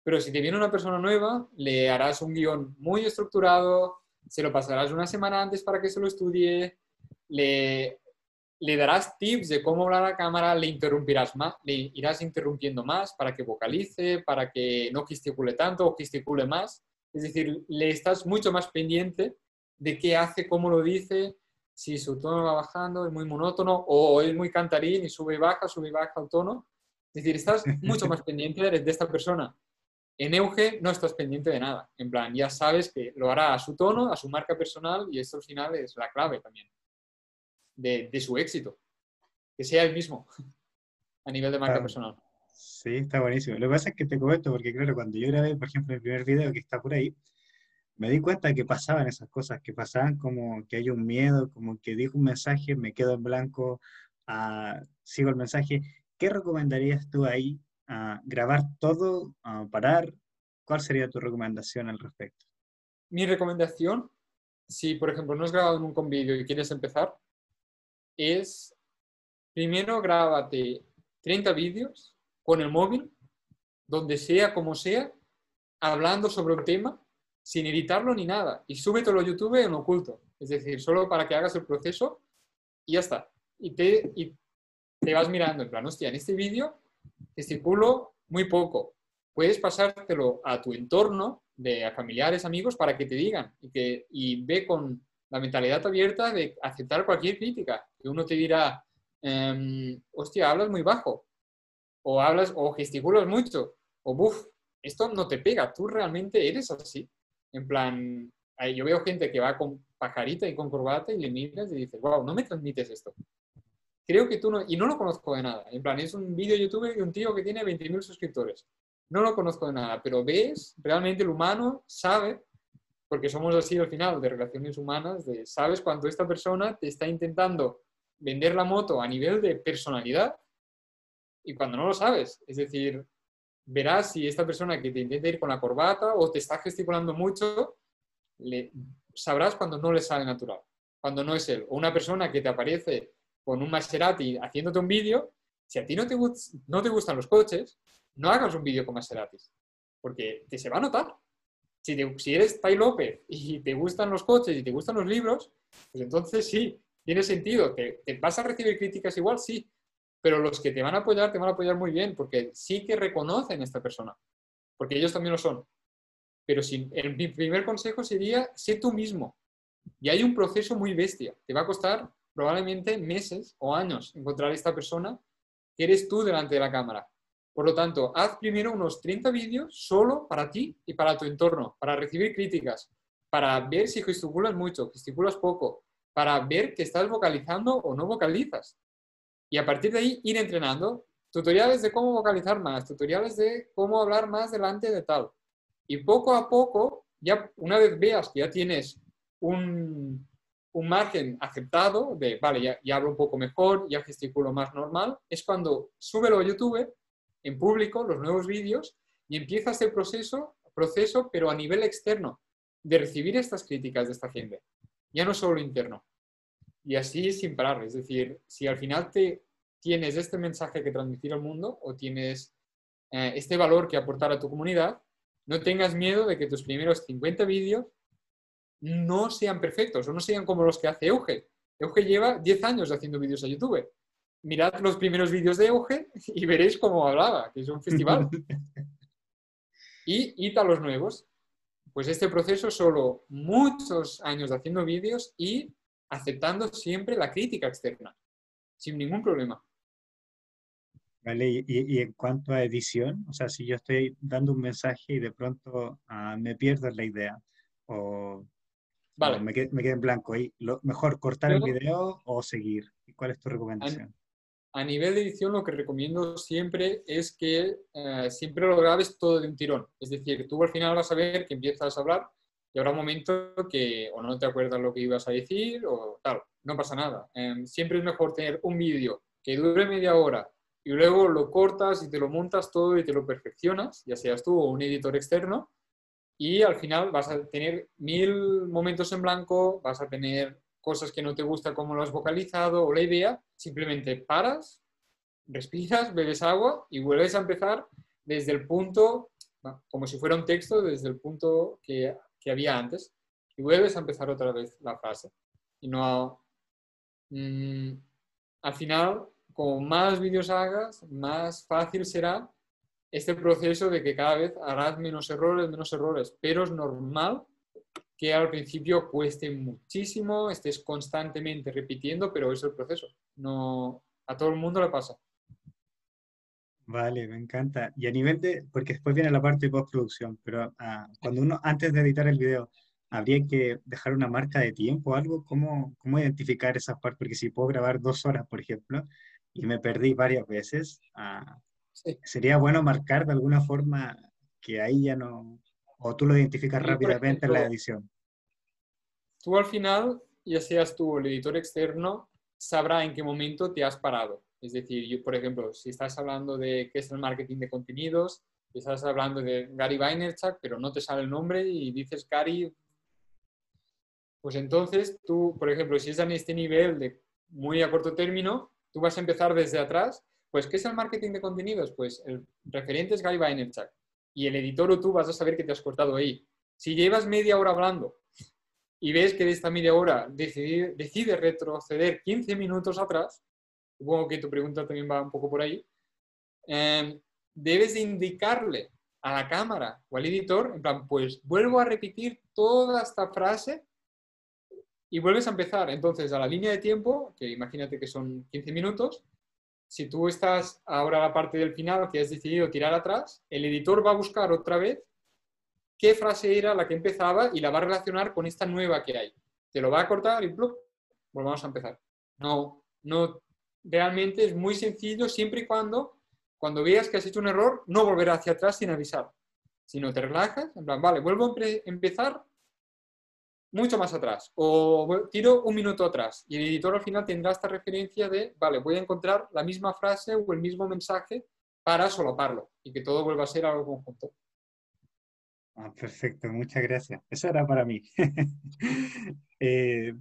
Pero si te viene una persona nueva, le harás un guion muy estructurado, se lo pasarás una semana antes para que se lo estudie, le le darás tips de cómo hablar a la cámara, le interrumpirás más, le irás interrumpiendo más para que vocalice, para que no gesticule tanto o gesticule más. Es decir, le estás mucho más pendiente de qué hace, cómo lo dice, si su tono va bajando, es muy monótono o es muy cantarín y sube y baja, sube y baja el tono. Es decir, estás mucho más <laughs> pendiente de, esta persona. En Euge no estás pendiente de nada. En plan, ya sabes que lo hará a su tono, a su marca personal y esto al final es la clave también de, su éxito, que sea el mismo <laughs> a nivel de marca personal. Sí, está buenísimo. Lo que pasa es que te comento, porque claro, cuando yo grabé, por ejemplo, el primer video que está por ahí, me di cuenta que pasaban esas cosas, que pasaban como que hay un miedo, como que dijo un mensaje, me quedo en blanco, uh, sigo el mensaje. ¿Qué recomendarías tú ahí? Uh, ¿Grabar todo? Uh, ¿Parar? ¿Cuál sería tu recomendación al respecto? Mi recomendación, si por ejemplo no has grabado nunca un vídeo y quieres empezar, es, primero grábate 30 vídeos con el móvil, donde sea como sea, hablando sobre un tema, sin editarlo ni nada, y súbetelo a YouTube en oculto, es decir, solo para que hagas el proceso y ya está. Y te, y te vas mirando en plan, hostia, en este vídeo gesticulo muy poco. Puedes pasártelo a tu entorno de familiares, amigos, para que te digan y, que, y ve con la mentalidad abierta de aceptar cualquier crítica. Que uno te dirá, em, hostia, hablas muy bajo, o hablas o gesticulas mucho, o buf, esto no te pega, tú realmente eres así. En plan, yo veo gente que va con pajarita y con corbata y le miras y dices, wow, no me transmites esto. Creo que tú no, y no lo conozco de nada. En plan, es un vídeo de YouTube de un tío que tiene 20.000 suscriptores. No lo conozco de nada, pero ves, realmente el humano sabe porque somos así al final de relaciones humanas, de sabes cuando esta persona te está intentando vender la moto a nivel de personalidad y cuando no lo sabes. Es decir, verás si esta persona que te intenta ir con la corbata o te está gesticulando mucho, le, sabrás cuando no le sale natural, cuando no es él. O una persona que te aparece con un Maserati haciéndote un vídeo, si a ti no te, no te gustan los coches, no hagas un vídeo con Maseratis, porque te se va a notar si, eres Tai López y te gustan los coches y te gustan los libros, pues entonces sí, tiene sentido. ¿Te, vas a recibir críticas igual? Sí, pero los que te van a apoyar, te van a apoyar muy bien, porque sí que reconocen a esta persona, porque ellos también lo son. Pero el, mi primer consejo sería, sé tú mismo. Y hay un proceso muy bestia. Te va a costar probablemente meses o años encontrar esta persona que eres tú delante de la cámara. Por lo tanto, haz primero unos 30 vídeos solo para ti y para tu entorno, para recibir críticas, para ver si gesticulas mucho, gesticulas poco, para ver que estás vocalizando o no vocalizas. Y a partir de ahí ir entrenando tutoriales de cómo vocalizar más, tutoriales de cómo hablar más delante de tal. Y poco a poco, ya una vez veas que ya tienes un, un margen aceptado de, vale, ya, hablo un poco mejor, ya gesticulo más normal, es cuando súbelo a YouTube en público los nuevos vídeos y empieza este proceso, proceso, pero a nivel externo, de recibir estas críticas de esta gente, ya no solo interno. Y así sin parar, es decir, si al final te tienes este mensaje que transmitir al mundo o tienes eh, este valor que aportar a tu comunidad, no tengas miedo de que tus primeros 50 vídeos no sean perfectos o no sean como los que hace Euge. Euge lleva 10 años haciendo vídeos a YouTube. Mirad los primeros vídeos de Euge y veréis cómo hablaba, que es un festival. <laughs> y id a los nuevos. Pues este proceso solo muchos años haciendo vídeos y aceptando siempre la crítica externa, sin ningún problema. Vale, y, en cuanto a edición, o sea, si yo estoy dando un mensaje y de pronto ah, me pierdo la idea o, vale. me, quedo, en blanco, ¿y lo, ¿mejor cortar el video o seguir? ¿Cuál es tu recomendación? A, nivel de edición lo que recomiendo siempre es que eh, siempre lo grabes todo de un tirón. Es decir, tú al final vas a ver que empiezas a hablar y habrá un momento que o no te acuerdas lo que ibas a decir o tal, no pasa nada. Em, siempre es mejor tener un vídeo que dure media hora y luego lo cortas y te lo montas todo y te lo perfeccionas, ya seas tú o un editor externo, y al final vas a tener mil momentos en blanco, vas a tener cosas que no te gusta como lo has vocalizado o la idea, simplemente paras, respiras, bebes agua y vuelves a empezar desde el punto, como si fuera un texto, desde el punto que, que había antes, y vuelves a empezar otra vez la frase. Y no... Mm, al final como más vídeos hagas, más fácil será este proceso de que cada vez harás menos errores, menos errores, pero es normal que al principio cueste muchísimo, estés constantemente repitiendo, pero es el proceso. No, a todo el mundo le pasa. Vale, me encanta. Y a nivel de, porque después viene la parte de postproducción, pero ah, cuando uno, antes de editar el video, habría que dejar una marca de tiempo o algo, ¿cómo, cómo identificar esas partes? Porque si puedo grabar dos horas, por ejemplo, y me perdí varias veces. Ah, sería bueno marcar de alguna forma que ahí ya no, o tú lo identificas rápidamente en la edición. Tú al final, ya seas tú el editor externo, sabrá en qué momento te has parado. Es decir, yo, por ejemplo, si estás hablando de qué es el marketing de contenidos, estás hablando de Gary Vaynerchuk, pero no te sale el nombre y dices Gary, pues entonces tú, por ejemplo, si es en este nivel de muy a corto término, tú vas a empezar desde atrás, pues ¿qué es el marketing de contenidos? Pues el referente es Guy Vaynerchuk y el editor o tú vas a saber que te has cortado ahí. Si llevas media hora hablando y ves que de esta media hora decide, decide retroceder 15 minutos atrás, supongo que tu pregunta también va un poco por ahí, em, debes de indicarle a la cámara o al editor, en plan, pues vuelvo a repetir toda esta frase y vuelves a empezar. Entonces, a la línea de tiempo, que imagínate que son 15 minutos, si tú estás ahora a la parte del final que has decidido tirar atrás, el editor va a buscar otra vez qué frase era la que empezaba y la va a relacionar con esta nueva que hay. Te lo va a cortar y ¡plup! volvamos a empezar. No, no, realmente es muy sencillo siempre y cuando, cuando veas que has hecho un error, no volver hacia atrás sin avisar, sino te relajas, en plan, vale, vuelvo a empezar mucho más atrás o tiro un minuto atrás y el editor al final tendrá esta referencia de, vale, voy a encontrar la misma frase o el mismo mensaje para solaparlo y que todo vuelva a ser algo conjunto. Ah, perfecto, muchas gracias. Eso era para mí. <laughs> eh,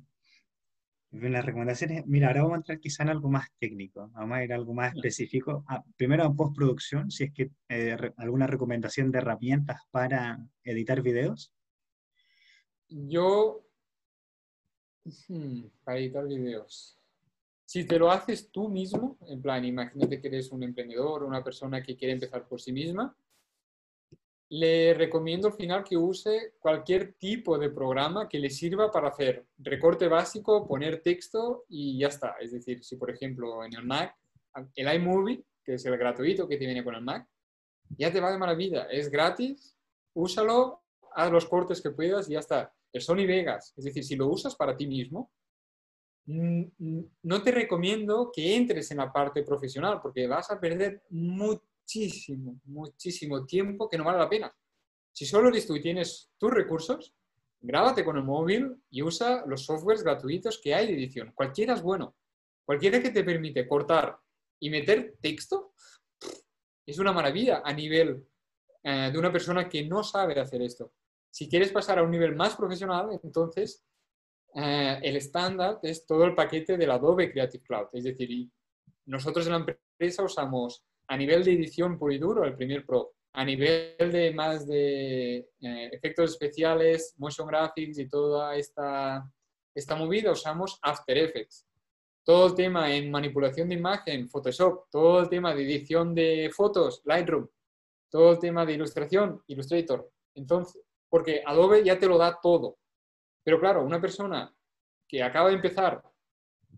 las recomendaciones, mira, ahora vamos a entrar quizá en algo más técnico, vamos a ir a algo más específico. Ah, primero en postproducción, si es que eh, alguna recomendación de herramientas para editar videos. Yo, hmm, para editar videos, si te lo haces tú mismo, en plan, imagínate que eres un emprendedor o una persona que quiere empezar por sí misma, le recomiendo al final que use cualquier tipo de programa que le sirva para hacer recorte básico, poner texto y ya está. Es decir, si por ejemplo en el Mac, el iMovie, que es el gratuito que te viene con el Mac, ya te va de maravilla. Es gratis, úsalo, haz los cortes que puedas y ya está el Sony Vegas. Es decir, si lo usas para ti mismo, no te recomiendo que entres en la parte profesional porque vas a perder muchísimo, muchísimo tiempo que no vale la pena. Si solo eres y tienes tus recursos, grábate con el móvil y usa los softwares gratuitos que hay de edición. Cualquiera es bueno. Cualquiera que te permite cortar y meter texto es una maravilla a nivel eh, de una persona que no sabe hacer esto. Si quieres pasar a un nivel más profesional, entonces eh, el estándar es todo el paquete del Adobe Creative Cloud. Es decir, nosotros en la empresa usamos a nivel de edición puro y duro el Premiere Pro, a nivel de más de eh, efectos especiales, motion graphics y toda esta, esta movida usamos After Effects. Todo el tema en manipulación de imagen, Photoshop, todo el tema de edición de fotos, Lightroom, todo el tema de ilustración, Illustrator. Entonces, porque Adobe ya te lo da todo. Pero claro, una persona que acaba de empezar,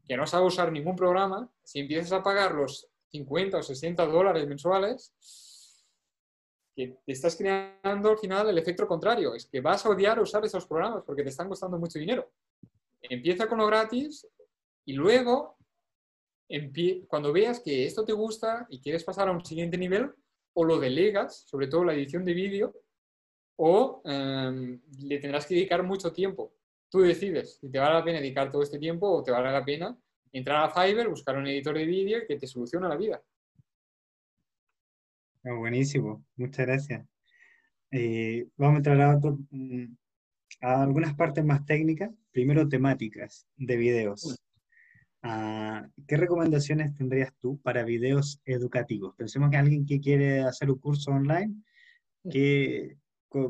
que no sabe usar ningún programa, si empiezas a pagar los 50 o 60 dólares mensuales, que te estás creando al final el efecto contrario, es que vas a odiar usar esos programas porque te están costando mucho dinero. Empieza con lo gratis y luego, cuando veas que esto te gusta y quieres pasar a un siguiente nivel, o lo delegas, sobre todo la edición de vídeo, o em, le tendrás que dedicar mucho tiempo. Tú decides si te vale la pena dedicar todo este tiempo o te vale la pena entrar a Fiverr, buscar un editor de vídeo que te soluciona la vida. Ah, buenísimo, muchas gracias. Eh, vamos a entrar a, mm, a, algunas partes más técnicas. Primero, temáticas de videos. Ah, ¿Qué recomendaciones tendrías tú para videos educativos? Pensemos que alguien que quiere hacer un curso online,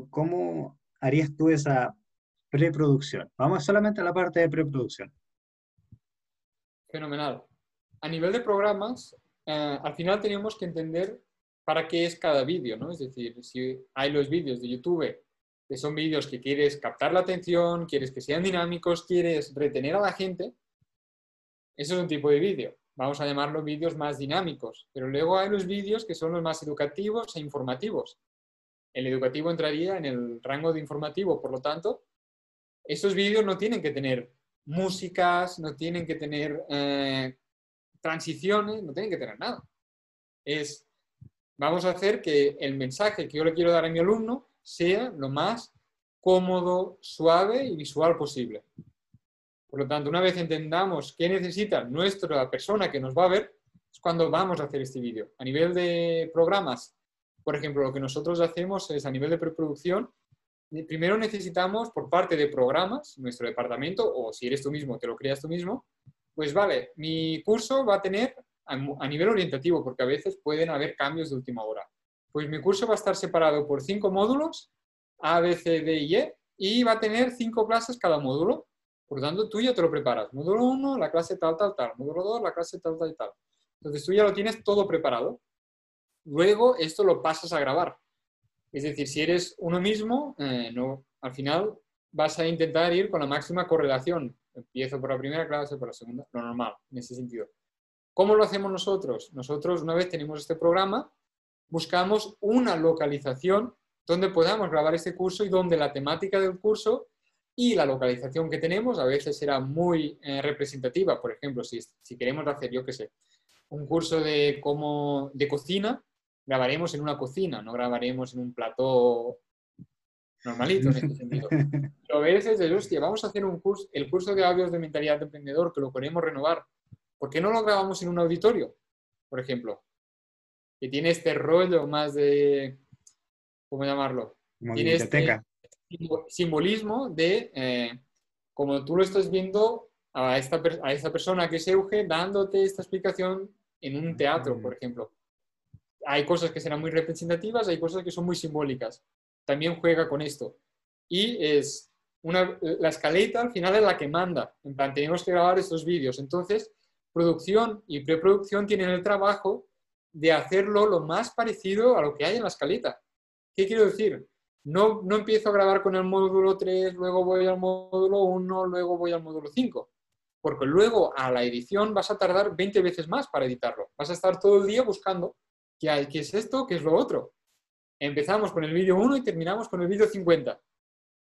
¿cómo harías tú esa preproducción? Vamos solamente a la parte de preproducción. Fenomenal. A nivel de programas, eh, al final tenemos que entender para qué es cada vídeo, ¿no? Es decir, si hay los vídeos de YouTube que son vídeos que quieres captar la atención, quieres que sean dinámicos, quieres retener a la gente, eso es un tipo de vídeo. Vamos a llamarlo vídeos más dinámicos. Pero luego hay los vídeos que son los más educativos e informativos. El educativo entraría en el rango de informativo, por lo tanto, esos vídeos no tienen que tener músicas, no tienen que tener eh, transiciones, no tienen que tener nada. Es, vamos a hacer que el mensaje que yo le quiero dar a mi alumno sea lo más cómodo, suave y visual posible. Por lo tanto, una vez entendamos qué necesita nuestra persona que nos va a ver, es cuando vamos a hacer este vídeo. A nivel de programas, por ejemplo, lo que nosotros hacemos es a nivel de preproducción, primero necesitamos por parte de programas, nuestro departamento, o si eres tú mismo, te lo creas tú mismo, pues vale, mi curso va a tener a nivel orientativo, porque a veces pueden haber cambios de última hora. Pues mi curso va a estar separado por cinco módulos, A, B, C, D y E, y va a tener cinco clases cada módulo. Por lo tanto, tú ya te lo preparas. Módulo 1, la clase tal, tal, tal. Módulo 2, la clase tal, tal, tal. Entonces tú ya lo tienes todo preparado. Luego esto lo pasas a grabar. Es decir, si eres uno mismo, eh, no, al final vas a intentar ir con la máxima correlación. Empiezo por la primera clase, por la segunda, lo normal, en ese sentido. ¿Cómo lo hacemos nosotros? Nosotros, una vez tenemos este programa, buscamos una localización donde podamos grabar este curso y donde la temática del curso y la localización que tenemos a veces será muy eh, representativa. Por ejemplo, si, si queremos hacer, yo qué sé, un curso de, cómo, de cocina, grabaremos en una cocina, no grabaremos en un plató normalito en este sentido. Pero a veces es, hostia, vamos a hacer un curso, el curso de audios de mentalidad de emprendedor que lo queremos renovar. ¿Por qué no lo grabamos en un auditorio, por ejemplo? Que tiene este rollo más de, ¿cómo llamarlo? tiene este simbolismo de, eh, como tú lo estás viendo a esta, a esta persona que es Euge, dándote esta explicación en un teatro, por ejemplo hay cosas que serán muy representativas, hay cosas que son muy simbólicas. También juega con esto. Y es una, la escaleta al final es la que manda. En plan, tenemos que grabar estos vídeos. Entonces, producción y preproducción tienen el trabajo de hacerlo lo más parecido a lo que hay en la escaleta. ¿Qué quiero decir? No, no empiezo a grabar con el módulo 3, luego voy al módulo 1, luego voy al módulo 5. Porque luego a la edición vas a tardar 20 veces más para editarlo. Vas a estar todo el día buscando ¿Qué, hay, ¿Qué es esto? ¿Qué es lo otro? Empezamos con el vídeo 1 y terminamos con el vídeo 50.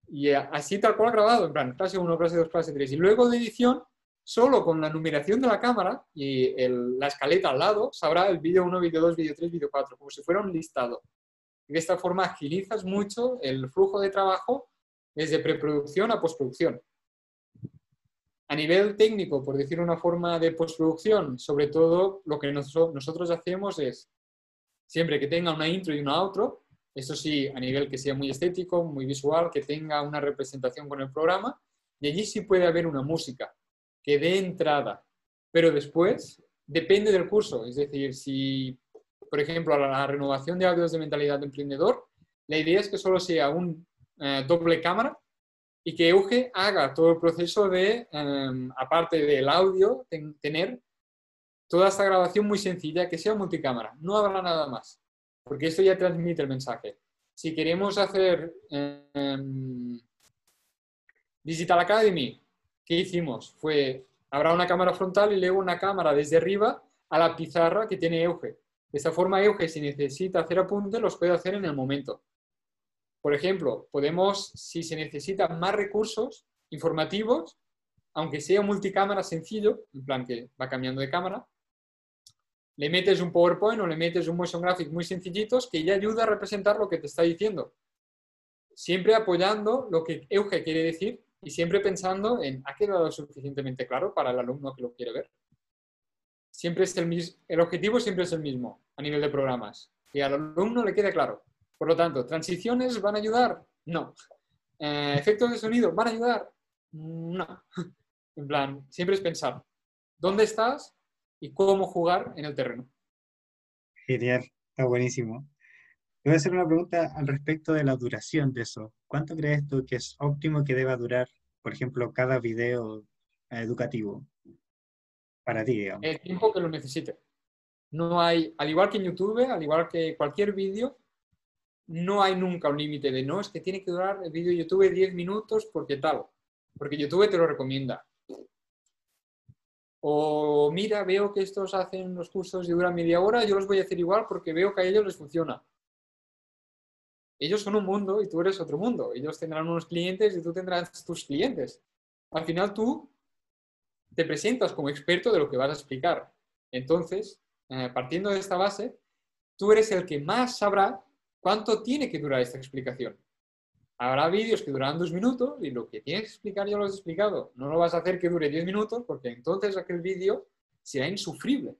Y así tal cual grabado, en plan, clase 1, clase 2, clase 3. Y luego de edición, solo con la numeración de la cámara y la escaleta al lado, sabrá el vídeo 1, vídeo 2, vídeo 3, vídeo 4, como si fuera un listado. Y de esta forma agilizas mucho el flujo de trabajo desde preproducción a postproducción. A nivel técnico, por decir una forma de postproducción, sobre todo lo que nosotros hacemos es siempre que tenga una intro y una outro, eso sí, a nivel que sea muy estético, muy visual, que tenga una representación con el programa, y allí sí puede haber una música que dé entrada, pero después depende del curso. Es decir, si, por ejemplo, la renovación de audios de mentalidad de emprendedor, la idea es que solo sea un eh, doble cámara y que Euge haga todo el proceso de, em, aparte del audio, tener toda esta grabación muy sencilla, que sea multicámara. No habrá nada más, porque esto ya transmite el mensaje. Si queremos hacer em, Digital Academy, ¿qué hicimos? Fue, habrá una cámara frontal y luego una cámara desde arriba a la pizarra que tiene Euge. De esta forma, Euge, si necesita hacer apuntes, los puede hacer en el momento. Por ejemplo, podemos, si se necesitan más recursos informativos, aunque sea multicámara sencillo, en plan que va cambiando de cámara, le metes un PowerPoint o le metes un motion graphic muy sencillitos que ya ayuda a representar lo que te está diciendo. Siempre apoyando lo que Euge quiere decir y siempre pensando en, ¿ha quedado suficientemente claro para el alumno que lo quiere ver? Siempre es el, mismo, el objetivo siempre es el mismo a nivel de programas, que al alumno le quede claro. Por lo tanto, ¿transiciones van a ayudar? No. Eh, ¿Efectos de sonido van a ayudar? No. <laughs> En plan, siempre es pensar, ¿dónde estás y cómo jugar en el terreno? Genial, está buenísimo. Te voy a hacer una pregunta al respecto de la duración de eso. ¿Cuánto crees tú que es óptimo que deba durar, por ejemplo, cada video educativo para ti, digamos? El tiempo que lo necesite. No hay, al igual que en YouTube, al igual que cualquier vídeo, no hay nunca un límite de no, es que tiene que durar el vídeo de YouTube 10 minutos porque tal, porque YouTube te lo recomienda. O mira, veo que estos hacen los cursos y duran media hora, yo los voy a hacer igual porque veo que a ellos les funciona. Ellos son un mundo y tú eres otro mundo. Ellos tendrán unos clientes y tú tendrás tus clientes. Al final tú te presentas como experto de lo que vas a explicar. Entonces, eh, partiendo de esta base, tú eres el que más sabrá ¿Cuánto tiene que durar esta explicación? Habrá vídeos que duran dos minutos y lo que tienes que explicar ya lo has explicado. No lo vas a hacer que dure diez minutos porque entonces aquel vídeo será insufrible.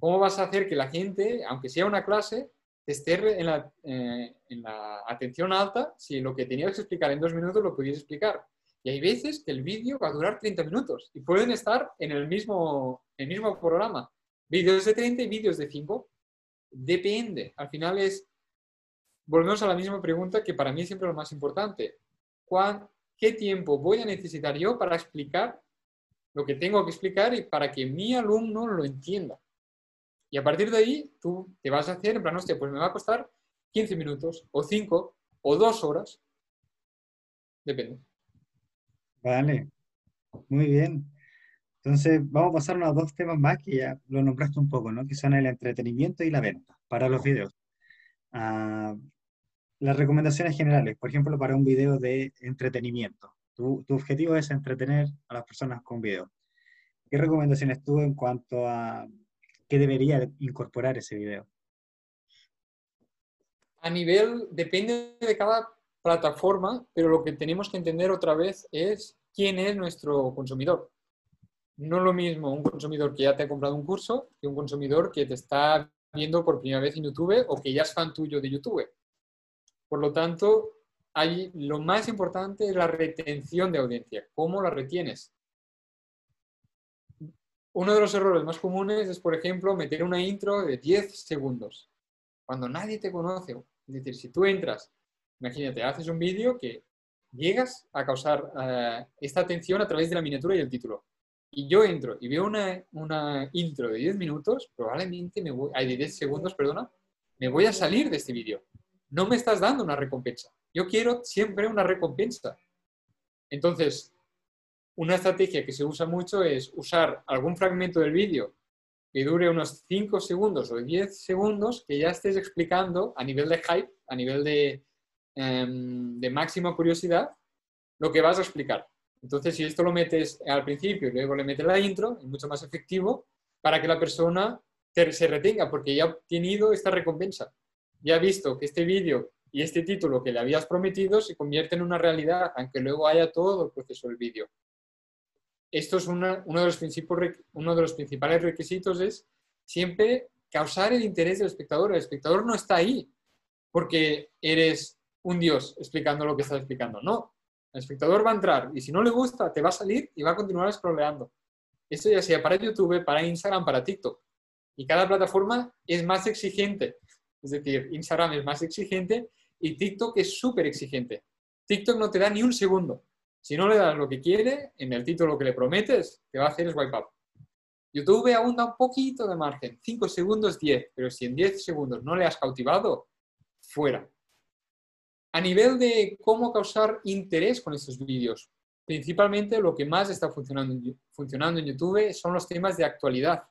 ¿Cómo vas a hacer que la gente, aunque sea una clase, esté en la, eh, en la atención alta si lo que tenías que explicar en dos minutos lo pudieras explicar? Y hay veces que el vídeo va a durar 30 minutos y pueden estar en el mismo, el mismo programa. Vídeos de 30 y vídeos de 5. Depende. Al final es volvemos a la misma pregunta que para mí es siempre lo más importante. ¿Qué tiempo voy a necesitar yo para explicar lo que tengo que explicar y para que mi alumno lo entienda? Y a partir de ahí, tú te vas a hacer, en plan, hostia, pues me va a costar 15 minutos, o 5, o 2 horas. Depende. Vale, muy bien. Entonces, vamos a pasar a dos temas más que ya lo nombraste un poco, ¿no? Que son el entretenimiento y la venta para los videos. Las recomendaciones generales, por ejemplo, para un video de entretenimiento. Tu, tu, objetivo es entretener a las personas con video. ¿Qué recomendaciones tú en cuanto a qué debería incorporar ese video? A nivel, depende de cada plataforma, pero lo que tenemos que entender otra vez es quién es nuestro consumidor. No lo mismo un consumidor que ya te ha comprado un curso que un consumidor que te está viendo por primera vez en YouTube o que ya es fan tuyo de YouTube. Por lo tanto, lo más importante es la retención de audiencia. ¿Cómo la retienes? Uno de los errores más comunes es, por ejemplo, meter una intro de 10 segundos, cuando nadie te conoce. Es decir, si tú entras, imagínate, haces un vídeo que llegas a causar uh, esta atención a través de la miniatura y el título y yo entro y veo una, una intro de 10 minutos, probablemente me voy, ay, de 10 segundos, perdona, me voy a salir de este vídeo. No me estás dando una recompensa. Yo quiero siempre una recompensa. Entonces, una estrategia que se usa mucho es usar algún fragmento del vídeo que dure unos 5 segundos o 10 segundos, que ya estés explicando a nivel de hype, a nivel de, um, de máxima curiosidad, lo que vas a explicar. Entonces, si esto lo metes al principio y luego le metes la intro, es mucho más efectivo para que la persona se retenga, porque ya ha obtenido esta recompensa. Ya ha visto que este vídeo y este título que le habías prometido se convierte en una realidad, aunque luego haya todo el proceso del vídeo. Esto es uno, de los uno de los principales requisitos, es siempre causar el interés del espectador. El espectador no está ahí porque eres un dios explicando lo que estás explicando. No, el espectador va a entrar y si no le gusta, te va a salir y va a continuar scrolleando. Esto ya sea para YouTube, para Instagram, para TikTok. Y cada plataforma es más exigente. Es decir, Instagram es más exigente y TikTok es súper exigente. TikTok no te da ni un segundo. Si no le das lo que quiere, en el título que le prometes, te va a hacer swipe up. YouTube aún da un poquito de margen, 5 segundos, 10, pero si en 10 segundos no le has cautivado, fuera. A nivel de cómo causar interés con estos vídeos, principalmente lo que más está funcionando, funcionando en YouTube son los temas de actualidad.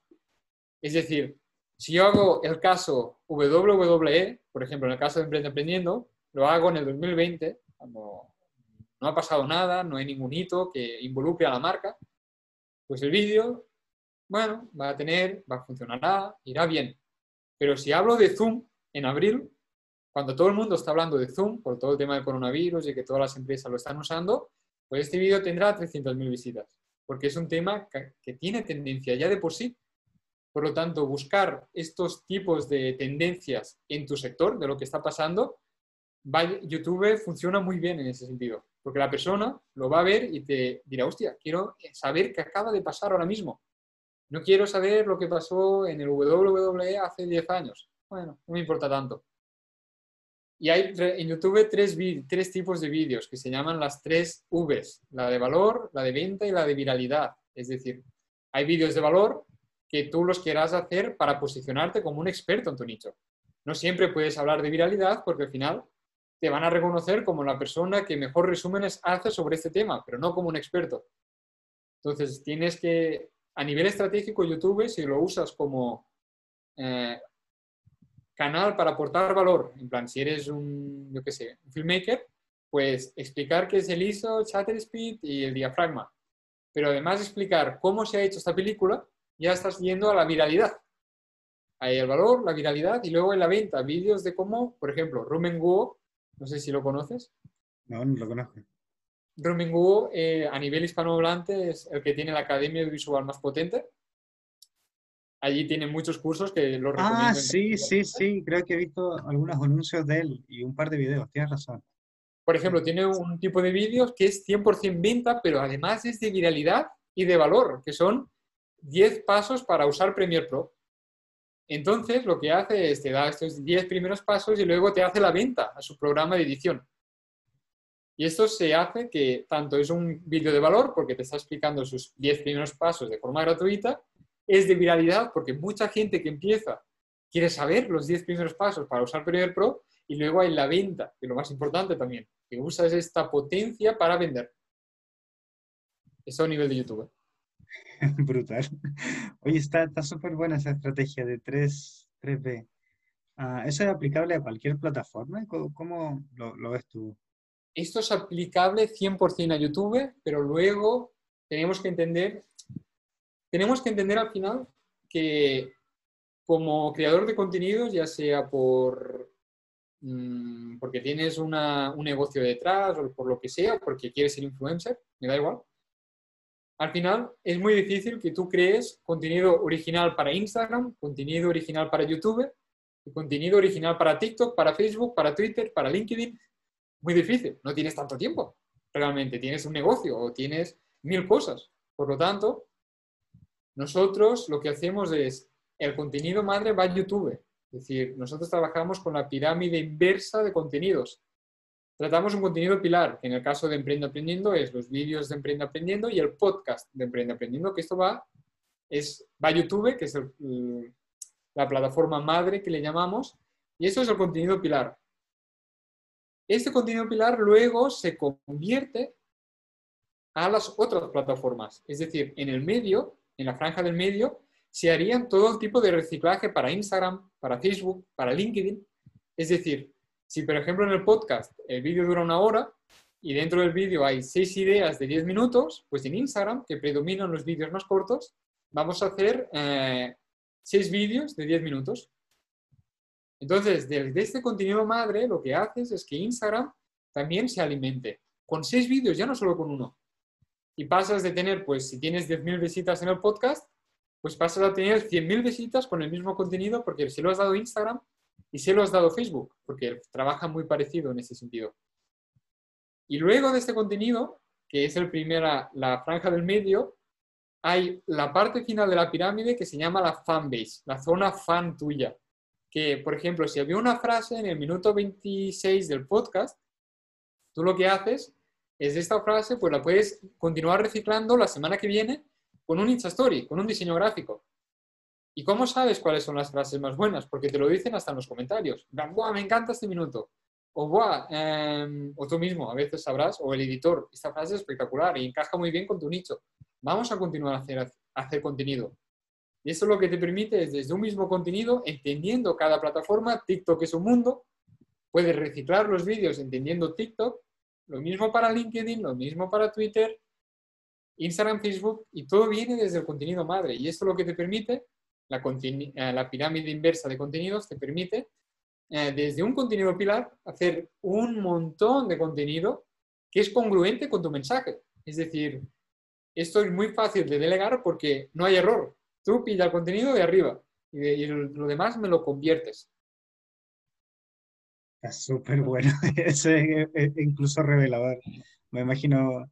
Es decir, si yo hago el caso WWE, por ejemplo, en el caso de Emprende Aprendiendo, lo hago en el 2020, cuando no ha pasado nada, no hay ningún hito que involucre a la marca, pues el vídeo, bueno, va a tener, va a funcionar, irá bien. Pero si hablo de Zoom en abril, cuando todo el mundo está hablando de Zoom por todo el tema del coronavirus y que todas las empresas lo están usando, pues este vídeo tendrá 300.000 visitas, porque es un tema que tiene tendencia ya de por sí. Por lo tanto, buscar estos tipos de tendencias en tu sector, de lo que está pasando, YouTube funciona muy bien en ese sentido, porque la persona lo va a ver y te dirá, hostia, quiero saber qué acaba de pasar ahora mismo. No quiero saber lo que pasó en el WWE hace 10 años. Bueno, no me importa tanto. Y hay en YouTube tres, tres tipos de vídeos que se llaman las tres Vs, la de valor, la de venta y la de viralidad. Es decir, hay vídeos de valor que tú los quieras hacer para posicionarte como un experto en tu nicho. No siempre puedes hablar de viralidad porque al final te van a reconocer como la persona que mejor resúmenes hace sobre este tema, pero no como un experto. Entonces, tienes que, a nivel estratégico, YouTube, si lo usas como eh, canal para aportar valor. En plan, si eres un, yo qué sé, un filmmaker, pues explicar qué es el ISO, shutter speed y el diafragma. Pero además explicar cómo se ha hecho esta película, ya estás yendo a la viralidad. Hay el valor, la viralidad y luego en la venta, vídeos de cómo, por ejemplo, Rumen Guo, no sé si lo conoces. No, no lo conozco. Rumen Guo, eh, a nivel hispanohablante, es el que tiene la academia visual más potente allí tiene muchos cursos que lo ah, recomiendo. Ah, sí, sí, sí, creo que he visto algunos anuncios de él y un par de videos, tienes razón. Por ejemplo, tiene un tipo de vídeos que es 100% venta, pero además es de viralidad y de valor, que son 10 pasos para usar Premiere Pro. Entonces, lo que hace es te da estos 10 primeros pasos y luego te hace la venta a su programa de edición. Y esto se hace que tanto es un vídeo de valor, porque te está explicando sus 10 primeros pasos de forma gratuita, es de viralidad porque mucha gente que empieza quiere saber los 10 primeros pasos para usar Premiere Pro y luego hay la venta, que es lo más importante también, que usas esta potencia para vender. Eso a nivel de YouTube. <laughs> Brutal. Oye, está súper buena esa estrategia de 3, 3B. Ah, ¿Eso es aplicable a cualquier plataforma? ¿Cómo, lo, lo, ves tú? Esto es aplicable 100% a YouTube, pero luego tenemos que entender tenemos que entender al final que como creador de contenidos, ya sea por mm, porque tienes un negocio detrás o por lo que sea, porque quieres ser influencer, me da igual. Al final es muy difícil que tú crees contenido original para Instagram, contenido original para YouTube, y contenido original para TikTok, para Facebook, para Twitter, para LinkedIn. Muy difícil, no tienes tanto tiempo. Realmente tienes un negocio o tienes mil cosas. Por lo tanto, nosotros lo que hacemos es, el contenido madre va a YouTube. Es decir, nosotros trabajamos con la pirámide inversa de contenidos. Tratamos un contenido pilar, que en el caso de Emprende Aprendiendo es los vídeos de Emprende Aprendiendo y el podcast de Emprende Aprendiendo, que esto va, es, va a YouTube, que es la plataforma madre que le llamamos, y eso es el contenido pilar. Este contenido pilar luego se convierte a las otras plataformas. Es decir, en el medio en la franja del medio, se harían todo tipo de reciclaje para Instagram, para Facebook, para LinkedIn. Es decir, si por ejemplo en el podcast el vídeo dura una hora y dentro del vídeo hay seis ideas de 10 minutos, pues en Instagram, que predominan los vídeos más cortos, vamos a hacer eh, seis vídeos de 10 minutos. Entonces, desde este contenido madre, lo que haces es que Instagram también se alimente con seis vídeos, ya no solo con uno y pasas de tener, pues si tienes 10.000 visitas en el podcast, pues pasas a tener 100.000 visitas con el mismo contenido porque se lo has dado Instagram y se lo has dado Facebook, porque trabaja muy parecido en ese sentido. Y luego de este contenido, que es el primera, la franja del medio, hay la parte final de la pirámide que se llama la fanbase, la zona fan tuya. Que, por ejemplo, si había una frase en el minuto 26 del podcast, tú lo que haces es esta frase, pues la puedes continuar reciclando la semana que viene con un Insta Story, con un diseño gráfico. ¿Y cómo sabes cuáles son las frases más buenas? Porque te lo dicen hasta en los comentarios. ¡Buah, me encanta este minuto! O, ¡buah! Em, o tú mismo, a veces sabrás, o el editor, esta frase es espectacular y encaja muy bien con tu nicho. Vamos a continuar a hacer, hacer contenido. Y eso lo que te permite es desde un mismo contenido, entendiendo cada plataforma, TikTok es un mundo, puedes reciclar los vídeos entendiendo TikTok, lo mismo para LinkedIn, lo mismo para Twitter, Instagram, Facebook, y todo viene desde el contenido madre. Y esto lo que te permite eh, la, pirámide inversa de contenidos te permite eh, desde un contenido pilar hacer un montón de contenido que es congruente con tu mensaje. Es decir, esto es muy fácil de delegar porque no hay error. Tú pillas el contenido de arriba y, lo demás me lo conviertes. Es súper bueno, <laughs> es incluso revelador. Me imagino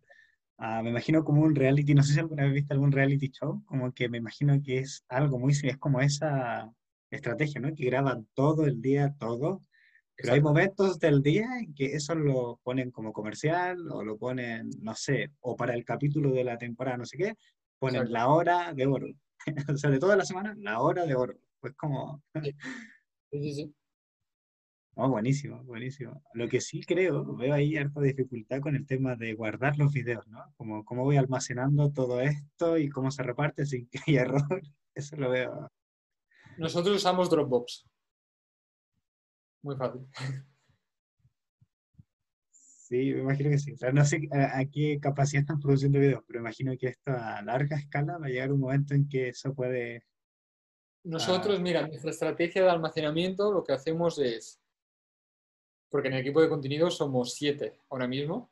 Ah, me imagino como un reality, no sé si alguna vez viste algún reality show, como que me imagino que es algo muy, es como esa estrategia, ¿no? Que graban todo el día, todo, pero hay momentos del día en que eso lo ponen como comercial o lo ponen, no sé, o para el capítulo de la temporada, no sé qué, ponen la hora de oro. <laughs> o sea, de toda la semana, la hora de oro. Pues como... sí, sí, sí. Oh, buenísimo, buenísimo. Lo que sí creo, veo ahí harta dificultad con el tema de guardar los videos, ¿no? Como cómo voy almacenando todo esto y cómo se reparte sin que haya <laughs> error. Eso lo veo. Nosotros usamos Dropbox. Muy fácil. Sí, me imagino que sí. O sea, no sé a, qué capacidad están produciendo videos, pero imagino que esto a larga escala va a llegar un momento en que eso puede... Nosotros, ah, mira, nuestra estrategia de almacenamiento lo que hacemos es porque en el equipo de contenido somos siete ahora mismo.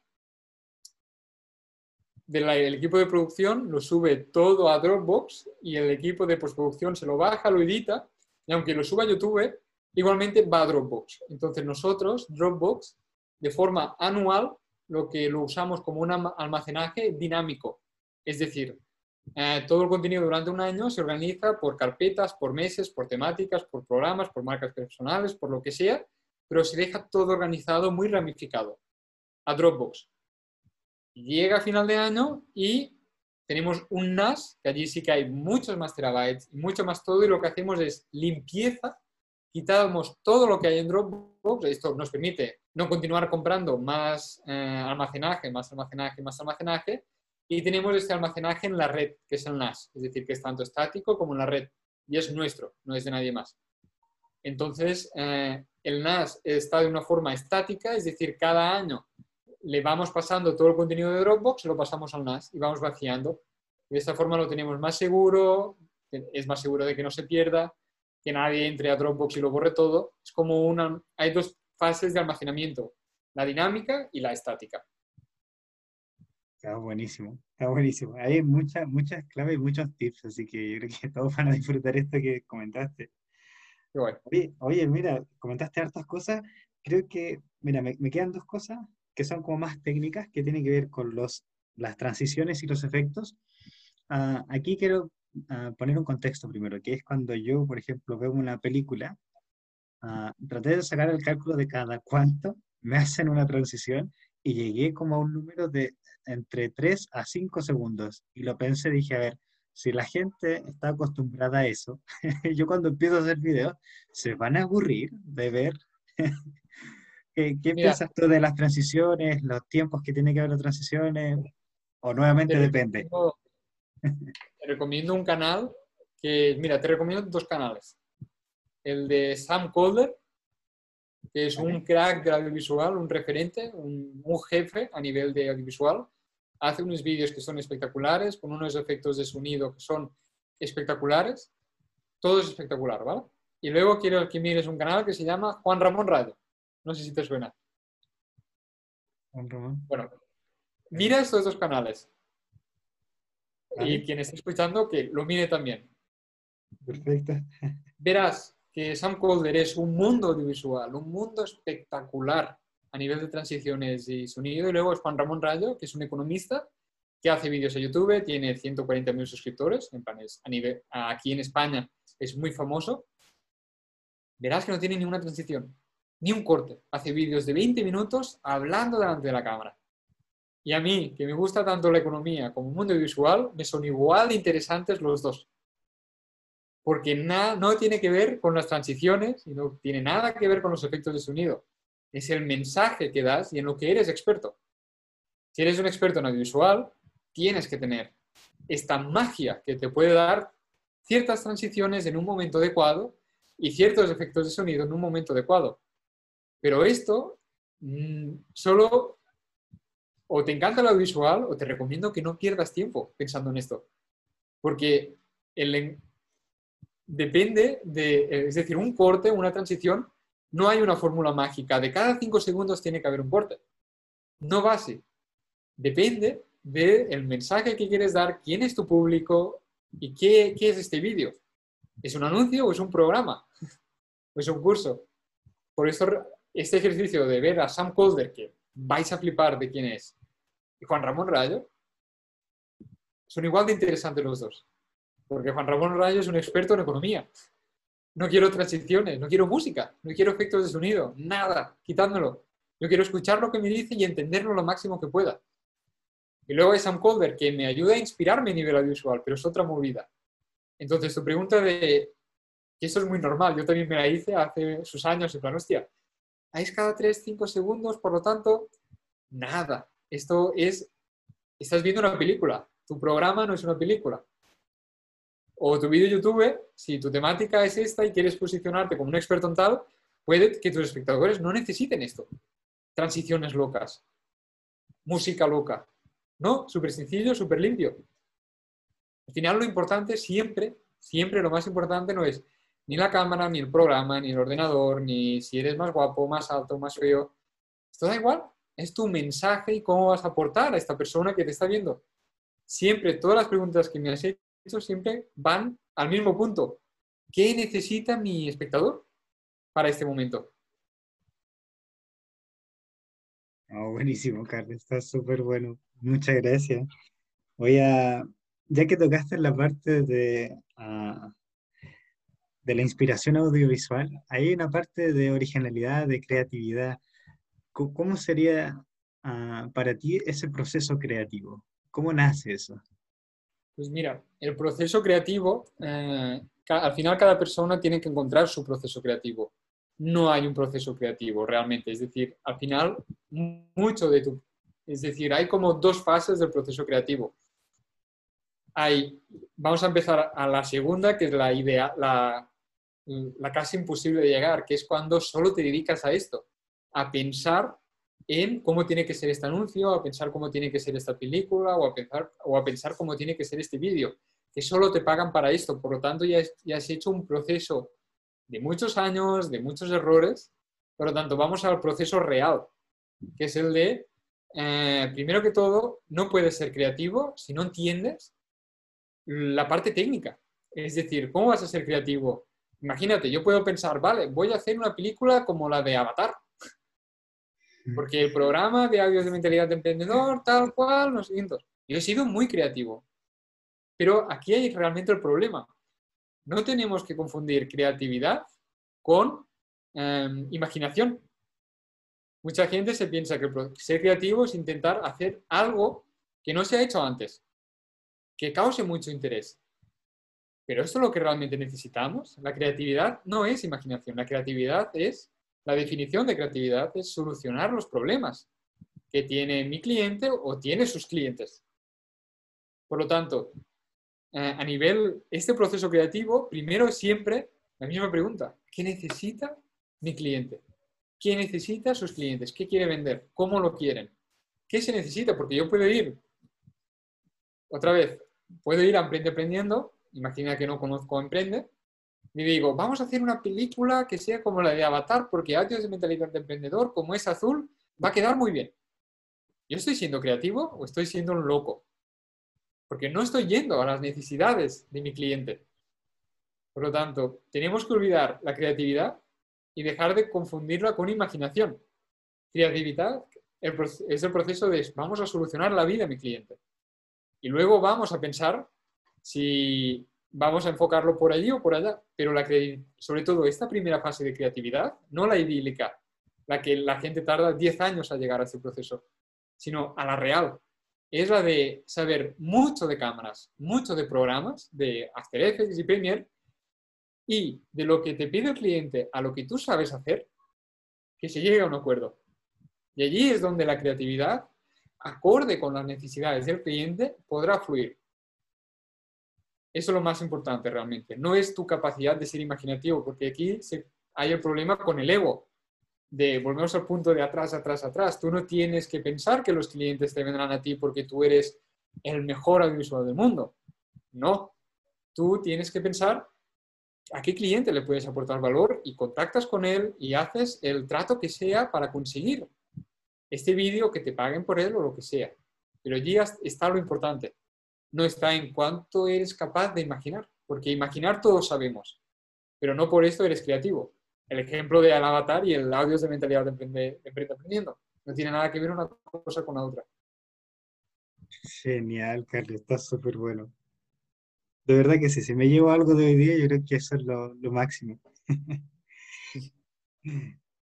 el equipo de producción lo sube todo a Dropbox y el equipo de postproducción se lo baja, lo edita y aunque lo suba a YouTube, igualmente va a Dropbox. Entonces nosotros, Dropbox, de forma anual, lo que lo usamos como un almacenaje dinámico. Es decir, eh, todo el contenido durante un año se organiza por carpetas, por meses, por temáticas, por programas, por marcas personales, por lo que sea, pero se deja todo organizado, muy ramificado, a Dropbox. Llega a final de año y tenemos un NAS, que allí sí que hay muchos más terabytes, mucho más todo, y lo que hacemos es limpieza, quitamos todo lo que hay en Dropbox, esto nos permite no continuar comprando más eh, almacenaje, más almacenaje, más almacenaje, y tenemos este almacenaje en la red, que es el NAS, es decir, que es tanto estático como en la red, y es nuestro, no es de nadie más. Entonces, eh, el NAS está de una forma estática, es decir, cada año le vamos pasando todo el contenido de Dropbox lo pasamos al NAS y vamos vaciando. De esta forma lo tenemos más seguro, es más seguro de que no se pierda, que nadie entre a Dropbox y lo borre todo. Es como una, hay dos fases de almacenamiento, la dinámica y la estática. Está buenísimo, está buenísimo. Hay muchas, muchas claves y muchos tips, así que yo creo que <laughs> todos van a disfrutar esto que comentaste. Oye, mira, comentaste hartas cosas. Creo que, mira, me, quedan dos cosas que son como más técnicas, que tienen que ver con los, las transiciones y los efectos. Ah, aquí quiero ah, poner un contexto primero, que es cuando yo, por ejemplo, veo una película, uh, traté de sacar el cálculo de cada cuánto me hacen una transición y llegué como a un número de entre 3 a 5 segundos. Y lo pensé, dije, a ver, si la gente está acostumbrada a eso, <laughs> yo cuando empiezo a hacer videos, se van a aburrir de ver. <laughs> ¿Qué, piensas tú de las transiciones, los tiempos que tiene que haber las transiciones? ¿O nuevamente depende? te recomiendo un canal que, mira, te recomiendo dos canales. El de Sam Calder, que es un crack de audiovisual, un referente, un, un jefe a nivel de audiovisual hace unos vídeos que son espectaculares, con unos efectos de sonido que son espectaculares. Todo es espectacular, ¿vale? Y luego quiero que mires un canal que se llama Juan Ramón Radio. No sé si te suena. Juan Ramón. Bueno, mira estos dos canales. Y quien esté escuchando, que lo mire también. Perfecto. <laughs> Verás que Sam Calder es un mundo audiovisual, un mundo espectacular a nivel de transiciones y sonido. Y luego es Juan Ramón Rayo, que es un economista que hace vídeos en YouTube, tiene 140.000 suscriptores, en a nivel, aquí en España es muy famoso, verás que no tiene ninguna transición, ni un corte. Hace vídeos de 20 minutos hablando delante de la cámara. Y a mí, que me gusta tanto la economía como el mundo visual, me son igual de interesantes los dos. Porque nada, no tiene que ver con las transiciones y no tiene nada que ver con los efectos de sonido. Es el mensaje que das y en lo que eres experto. Si eres un experto en audiovisual, tienes que tener esta magia que te puede dar ciertas transiciones en un momento adecuado y ciertos efectos de sonido en un momento adecuado. Pero esto mm, solo o te encanta lo visual o te recomiendo que no pierdas tiempo pensando en esto. Porque el, depende de, es decir, un corte, una transición, no hay una fórmula mágica. De cada cinco segundos tiene que haber un corte. No va así. Depende del mensaje que quieres dar, quién es tu público y qué, qué es este vídeo. ¿Es un anuncio o es un programa? ¿O <laughs> es un curso? Por eso este ejercicio de ver a Sam Calder, que vais a flipar de quién es, y Juan Ramón Rayo, son igual de interesantes los dos. Porque Juan Ramón Rayo es un experto en economía. No quiero transiciones, no quiero música, no quiero efectos de sonido, nada, quitándolo. Yo quiero escuchar lo que me dice y entenderlo lo máximo que pueda. Y luego hay Sam Colbert, que me ayuda a inspirarme a nivel audiovisual, pero es otra movida. Entonces, tu pregunta de que eso es muy normal, yo también me la hice hace sus años, en plan, hostia, es cada 3, 5 segundos, por lo tanto, nada. Esto es, estás viendo una película, tu programa no es una película. O tu vídeo YouTube, si tu temática es esta y quieres posicionarte como un experto en tal, puede que tus espectadores no necesiten esto. Transiciones locas, música loca. No, súper sencillo, súper limpio. Al final lo importante siempre, siempre lo más importante no es ni la cámara, ni el programa, ni el ordenador, ni si eres más guapo, más alto, más feo. Esto da igual. Es tu mensaje y cómo vas a aportar a esta persona que te está viendo. Siempre, todas las preguntas que me has hecho siempre van al mismo punto. ¿Qué necesita mi espectador para este momento? Oh, buenísimo, Carlos. Está súper bueno. Muchas gracias. Voy a, ya que tocaste la parte de, ah, de la inspiración audiovisual, hay una parte de originalidad, de creatividad. ¿Cómo sería ah, para ti ese proceso creativo? ¿Cómo nace eso? Pues mira, el proceso creativo, eh, al final cada persona tiene que encontrar su proceso creativo. No hay un proceso creativo realmente, es decir, al final mucho de tu... Es decir, hay como dos fases del proceso creativo. Hay, vamos a empezar a la segunda, que es la idea, la, la casi imposible de llegar, que es cuando solo te dedicas a esto, a pensar en cómo tiene que ser este anuncio, a pensar cómo tiene que ser esta película o a pensar, o a pensar cómo tiene que ser este vídeo, que solo te pagan para esto. Por lo tanto, ya, ya has hecho un proceso de muchos años, de muchos errores. Por lo tanto, vamos al proceso real, que es el de, eh, primero que todo, no puedes ser creativo si no entiendes la parte técnica. Es decir, ¿cómo vas a ser creativo Imagínate, yo puedo pensar, vale, voy a hacer una película como la de Avatar. Porque el programa de audios de mentalidad de emprendedor, tal cual, no sé Yo he sido muy creativo. Pero aquí hay realmente el problema. No tenemos que confundir creatividad con em, imaginación. Mucha gente se piensa que ser creativo es intentar hacer algo que no se ha hecho antes, que cause mucho interés. Pero esto es lo que realmente necesitamos. La creatividad no es imaginación. La creatividad es, la definición de creatividad es solucionar los problemas que tiene mi cliente o tiene sus clientes. Por lo tanto, eh, a nivel, este proceso creativo, primero siempre la misma pregunta. ¿Qué necesita mi cliente? ¿Qué necesita sus clientes? ¿Qué quiere vender? ¿Cómo lo quieren? ¿Qué se necesita? Porque yo puedo ir, otra vez, puedo ir a Emprende Aprendiendo imagina que no conozco Emprende, y digo, vamos a hacer una película que sea como la de Avatar, porque Audios de Mentalidad de Emprendedor, como es azul, va a quedar muy bien. ¿Yo estoy siendo creativo o estoy siendo un loco? Porque no estoy yendo a las necesidades de mi cliente. Por lo tanto, tenemos que olvidar la creatividad y dejar de confundirla con imaginación. Creatividad es el proceso de vamos a solucionar la vida a mi cliente. Y luego vamos a pensar si vamos a enfocarlo por allí o por allá. Pero la sobre todo esta primera fase de creatividad, no la idílica, la que la gente tarda 10 años a llegar a ese proceso, sino a la real. Es la de saber mucho de cámaras, mucho de programas, de After Effects y Premiere, y de lo que te pide el cliente a lo que tú sabes hacer, que se llegue a un acuerdo. Y allí es donde la creatividad, acorde con las necesidades del cliente, podrá fluir. Eso es lo más importante realmente. No es tu capacidad de ser imaginativo, porque aquí hay el problema con el ego de volvemos al punto de atrás, atrás, atrás. Tú no tienes que pensar que los clientes te vendrán a ti porque tú eres el mejor audiovisual del mundo. No. Tú tienes que pensar a qué cliente le puedes aportar valor y contactas con él y haces el trato que sea para conseguir este vídeo que te paguen por él o lo que sea. Pero allí está lo importante. No está en cuánto eres capaz de imaginar, porque imaginar todos sabemos, pero no por esto eres creativo el ejemplo de avatar y el audio es de mentalidad de emprende, aprendiendo. No tiene nada que ver una cosa con la otra. Genial, Carlos, está súper bueno. De verdad que sí, si me llevo algo de hoy día, yo creo que eso es lo, máximo. <laughs>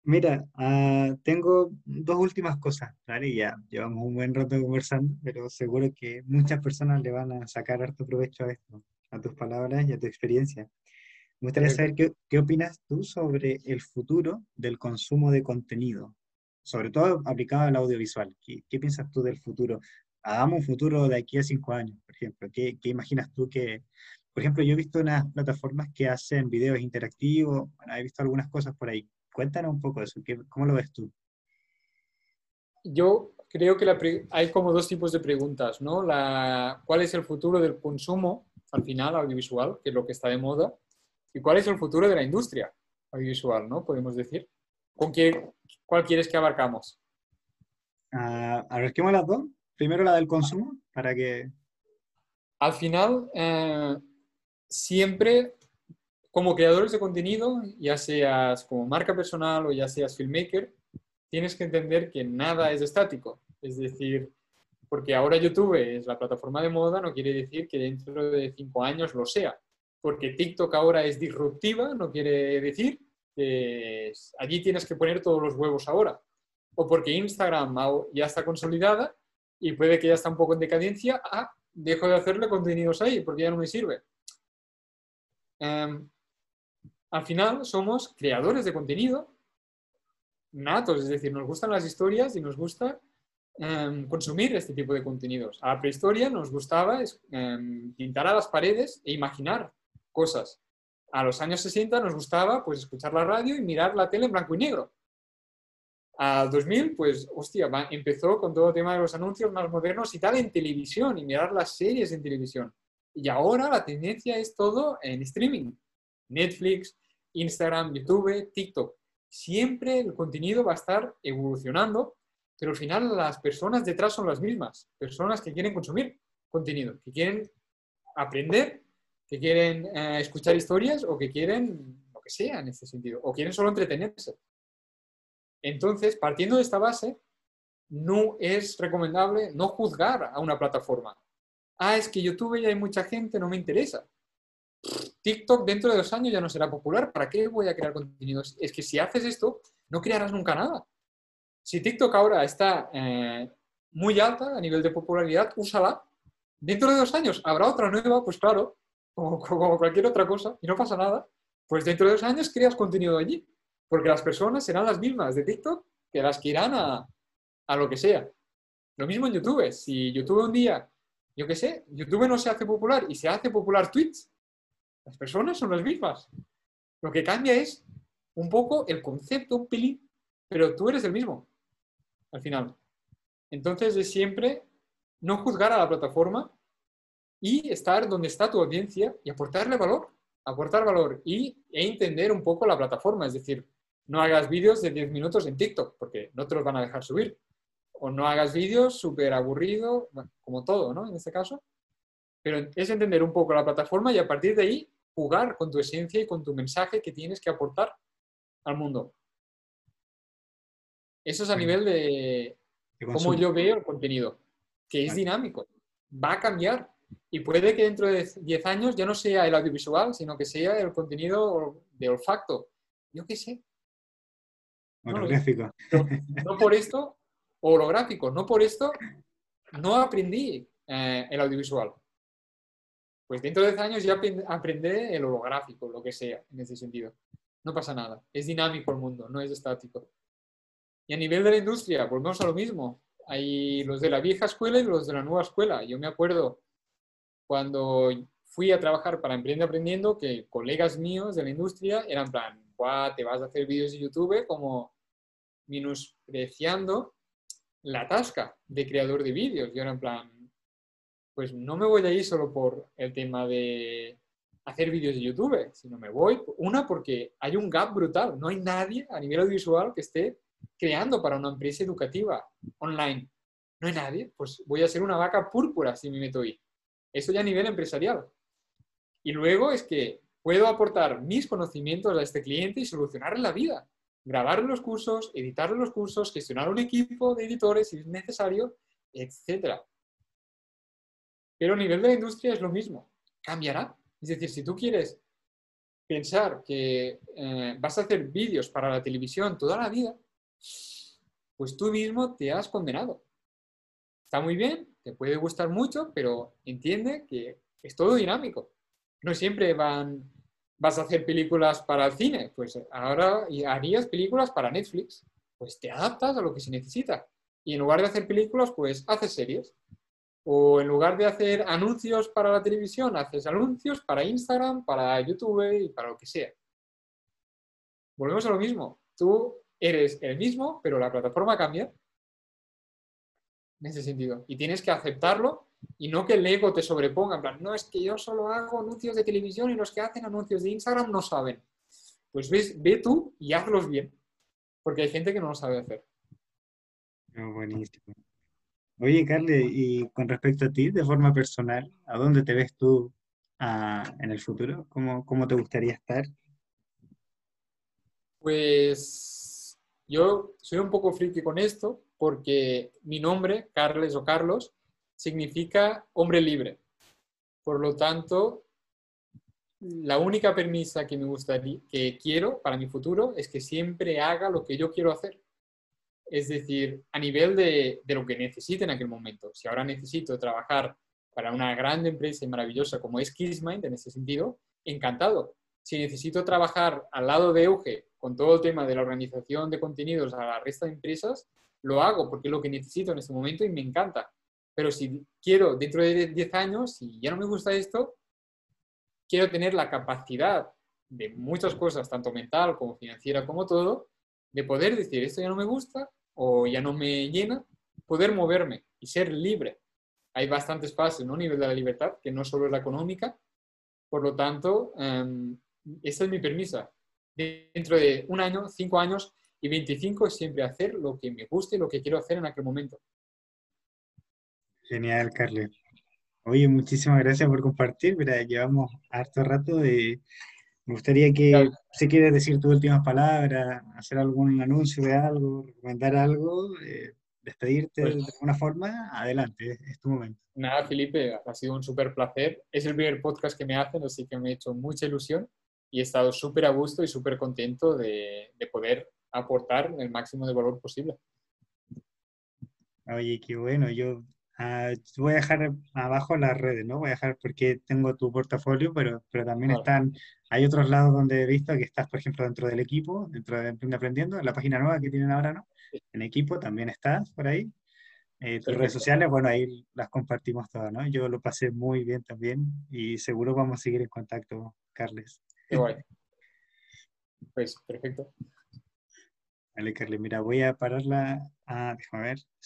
Mira, ah, tengo dos últimas cosas, ¿vale? Ya llevamos un buen rato conversando, pero seguro que muchas personas le van a sacar harto provecho a esto, a tus palabras y a tu experiencia. Me gustaría saber qué, qué, opinas tú sobre el futuro del consumo de contenido, sobre todo aplicado al audiovisual. ¿Qué, qué piensas tú del futuro? Hagamos un futuro de aquí a cinco años, por ejemplo. ¿Qué, ¿Qué, imaginas tú que, por ejemplo, yo he visto unas plataformas que hacen videos interactivos, bueno, he visto algunas cosas por ahí. Cuéntanos un poco eso, ¿cómo lo ves tú? Yo creo que hay como dos tipos de preguntas, ¿no? La, ¿Cuál es el futuro del consumo al final audiovisual, que es lo que está de moda? ¿Y cuál es el futuro de la industria audiovisual, no? Podemos decir. ¿Con qué, cuál quieres que abarcamos? Uh, abarquemos las dos. Primero la del consumo, para que... Al final, eh, siempre como creadores de contenido, ya seas como marca personal o ya seas filmmaker, tienes que entender que nada es estático. Es decir, porque ahora YouTube es la plataforma de moda, no quiere decir que dentro de cinco años lo sea porque TikTok ahora es disruptiva, no quiere decir que allí tienes que poner todos los huevos ahora. O porque Instagram ya está consolidada y puede que ya está un poco en decadencia, ah, dejo de hacerle contenidos ahí porque ya no me sirve. Em, al final somos creadores de contenido natos, es decir, nos gustan las historias y nos gusta em, consumir este tipo de contenidos. A la prehistoria nos gustaba em, pintar a las paredes e imaginar cosas. A los años 60 nos gustaba pues escuchar la radio y mirar la tele en blanco y negro. Al 2000, pues, hostia, empezó con todo el tema de los anuncios más modernos y tal en televisión y mirar las series en televisión. Y ahora la tendencia es todo en streaming. Netflix, Instagram, YouTube, TikTok. Siempre el contenido va a estar evolucionando, pero al final las personas detrás son las mismas. Personas que quieren consumir contenido, que quieren aprender que quieren eh, escuchar historias o que quieren lo que sea en este sentido, o quieren solo entretenerse. Entonces, partiendo de esta base, no es recomendable no juzgar a una plataforma. Ah, es que YouTube ya hay mucha gente, no me interesa. TikTok dentro de dos años ya no será popular, ¿para qué voy a crear contenidos? Es que si haces esto, no crearás nunca nada. Si TikTok ahora está eh, muy alta a nivel de popularidad, úsala. Dentro de dos años habrá otra nueva, pues claro, como, cualquier otra cosa, y no pasa nada, pues dentro de dos años creas contenido allí, porque las personas serán las mismas de TikTok que las que irán a, a lo que sea. Lo mismo en YouTube. Si YouTube un día, yo qué sé, YouTube no se hace popular y se hace popular Twitch, las personas son las mismas. Lo que cambia es un poco el concepto, un pelín, pero tú eres el mismo, al final. Entonces es siempre no juzgar a la plataforma y estar donde está tu audiencia y aportarle valor, aportar valor y, e entender un poco la plataforma. Es decir, no hagas vídeos de 10 minutos en TikTok porque no te los van a dejar subir. O no hagas vídeos súper aburridos, como todo, ¿no? En este caso. Pero es entender un poco la plataforma y a partir de ahí jugar con tu esencia y con tu mensaje que tienes que aportar al mundo. Eso es a nivel de cómo yo veo el contenido, que es dinámico va a cambiar. Y puede que dentro de 10 años ya no sea el audiovisual, sino que sea el contenido de olfacto. Yo qué sé. Holográfico. No, por esto, holográfico, no por esto, no aprendí eh, el audiovisual. Pues dentro de 10 años ya aprendí el holográfico, lo que sea, en ese sentido. No pasa nada. Es dinámico el mundo, no es estático. Y a nivel de la industria, volvemos a lo mismo. Hay los de la vieja escuela y los de la nueva escuela. Yo me acuerdo cuando fui a trabajar para Emprende Aprendiendo que colegas míos de la industria eran plan, te vas a hacer vídeos de YouTube como menospreciando la tasca de creador de vídeos. Yo era en plan, pues no me voy a ir solo por el tema de hacer vídeos de YouTube, sino me voy, una, porque hay un gap brutal. No hay nadie a nivel audiovisual que esté creando para una empresa educativa online. No hay nadie, pues voy a ser una vaca púrpura si me meto ahí. Eso ya a nivel empresarial. Y luego es que puedo aportar mis conocimientos a este cliente y solucionarle la vida. Grabar los cursos, editar los cursos, gestionar un equipo de editores si es necesario, etc. Pero a nivel de la industria es lo mismo. Cambiará. Es decir, si tú quieres pensar que eh, vas a hacer vídeos para la televisión toda la vida, pues tú mismo te has condenado. Está muy bien, te puede gustar mucho, pero entiende que es todo dinámico. No siempre van, vas a hacer películas para el cine, pues ahora harías películas para Netflix, pues te adaptas a lo que se necesita. Y en lugar de hacer películas, pues haces series. O en lugar de hacer anuncios para la televisión, haces anuncios para Instagram, para YouTube y para lo que sea. Volvemos a lo mismo. Tú eres el mismo, pero la plataforma cambia. En ese sentido. Y tienes que aceptarlo y no que el ego te sobreponga. En plan, no, es que yo solo hago anuncios de televisión y los que hacen anuncios de Instagram no saben. Pues ves, ve tú y hazlos bien. Porque hay gente que no lo sabe hacer. buenísimo. Oye, Carle, y con respecto a ti, de forma personal, ¿a dónde te ves tú ah, en el futuro? ¿Cómo, ¿Cómo te gustaría estar? Pues yo soy un poco friki con esto porque mi nombre, Carles o Carlos, significa hombre libre. Por lo tanto, la única permisa que me gustaría, que quiero para mi futuro es que siempre haga lo que yo quiero hacer. Es decir, a nivel de, de lo que necesite en aquel momento. Si ahora necesito trabajar para una gran empresa y maravillosa como es Kissmind, en ese sentido, encantado. Si necesito trabajar al lado de Euge con todo el tema de la organización de contenidos a la resta de empresas, lo hago porque es lo que necesito en este momento y me encanta. Pero si quiero dentro de 10 años, si ya no me gusta esto, quiero tener la capacidad de muchas cosas, tanto mental como financiera como todo, de poder decir esto ya no me gusta o ya no me llena, poder moverme y ser libre. Hay bastantes fases, ¿no? A nivel de la libertad, que no solo es la económica. Por lo tanto, um, esa es mi permisa dentro de un año, cinco años y 25 es siempre hacer lo que me guste y lo que quiero hacer en aquel momento. Genial, Carles. Oye, muchísimas gracias por compartir. Mira, llevamos harto rato y me gustaría que, si quieres decir tus últimas palabras, hacer algún anuncio de algo, recomendar algo, eh, despedirte pues de alguna forma, adelante, es tu momento. Nada, Felipe, ha sido un súper placer. Es el primer podcast que me hacen, así que me ha hecho mucha ilusión y he estado súper a gusto y súper contento de, de, poder aportar el máximo de valor posible. Oye, qué bueno. Yo uh, voy a dejar abajo las redes, ¿no? Voy a dejar porque tengo tu portafolio, pero, pero también están, hay otros lados donde he visto que estás, por ejemplo, dentro del equipo, dentro de Emprende Aprendiendo, en la página nueva que tienen ahora, ¿no? En equipo también estás por ahí. Eh, tus redes sociales, bueno, ahí las compartimos todas, ¿no? Yo lo pasé muy bien también y seguro vamos a seguir en contacto, Carles. Guay. Pues perfecto. Vale, Carly, mira, voy a pararla. Ah, déjame ver.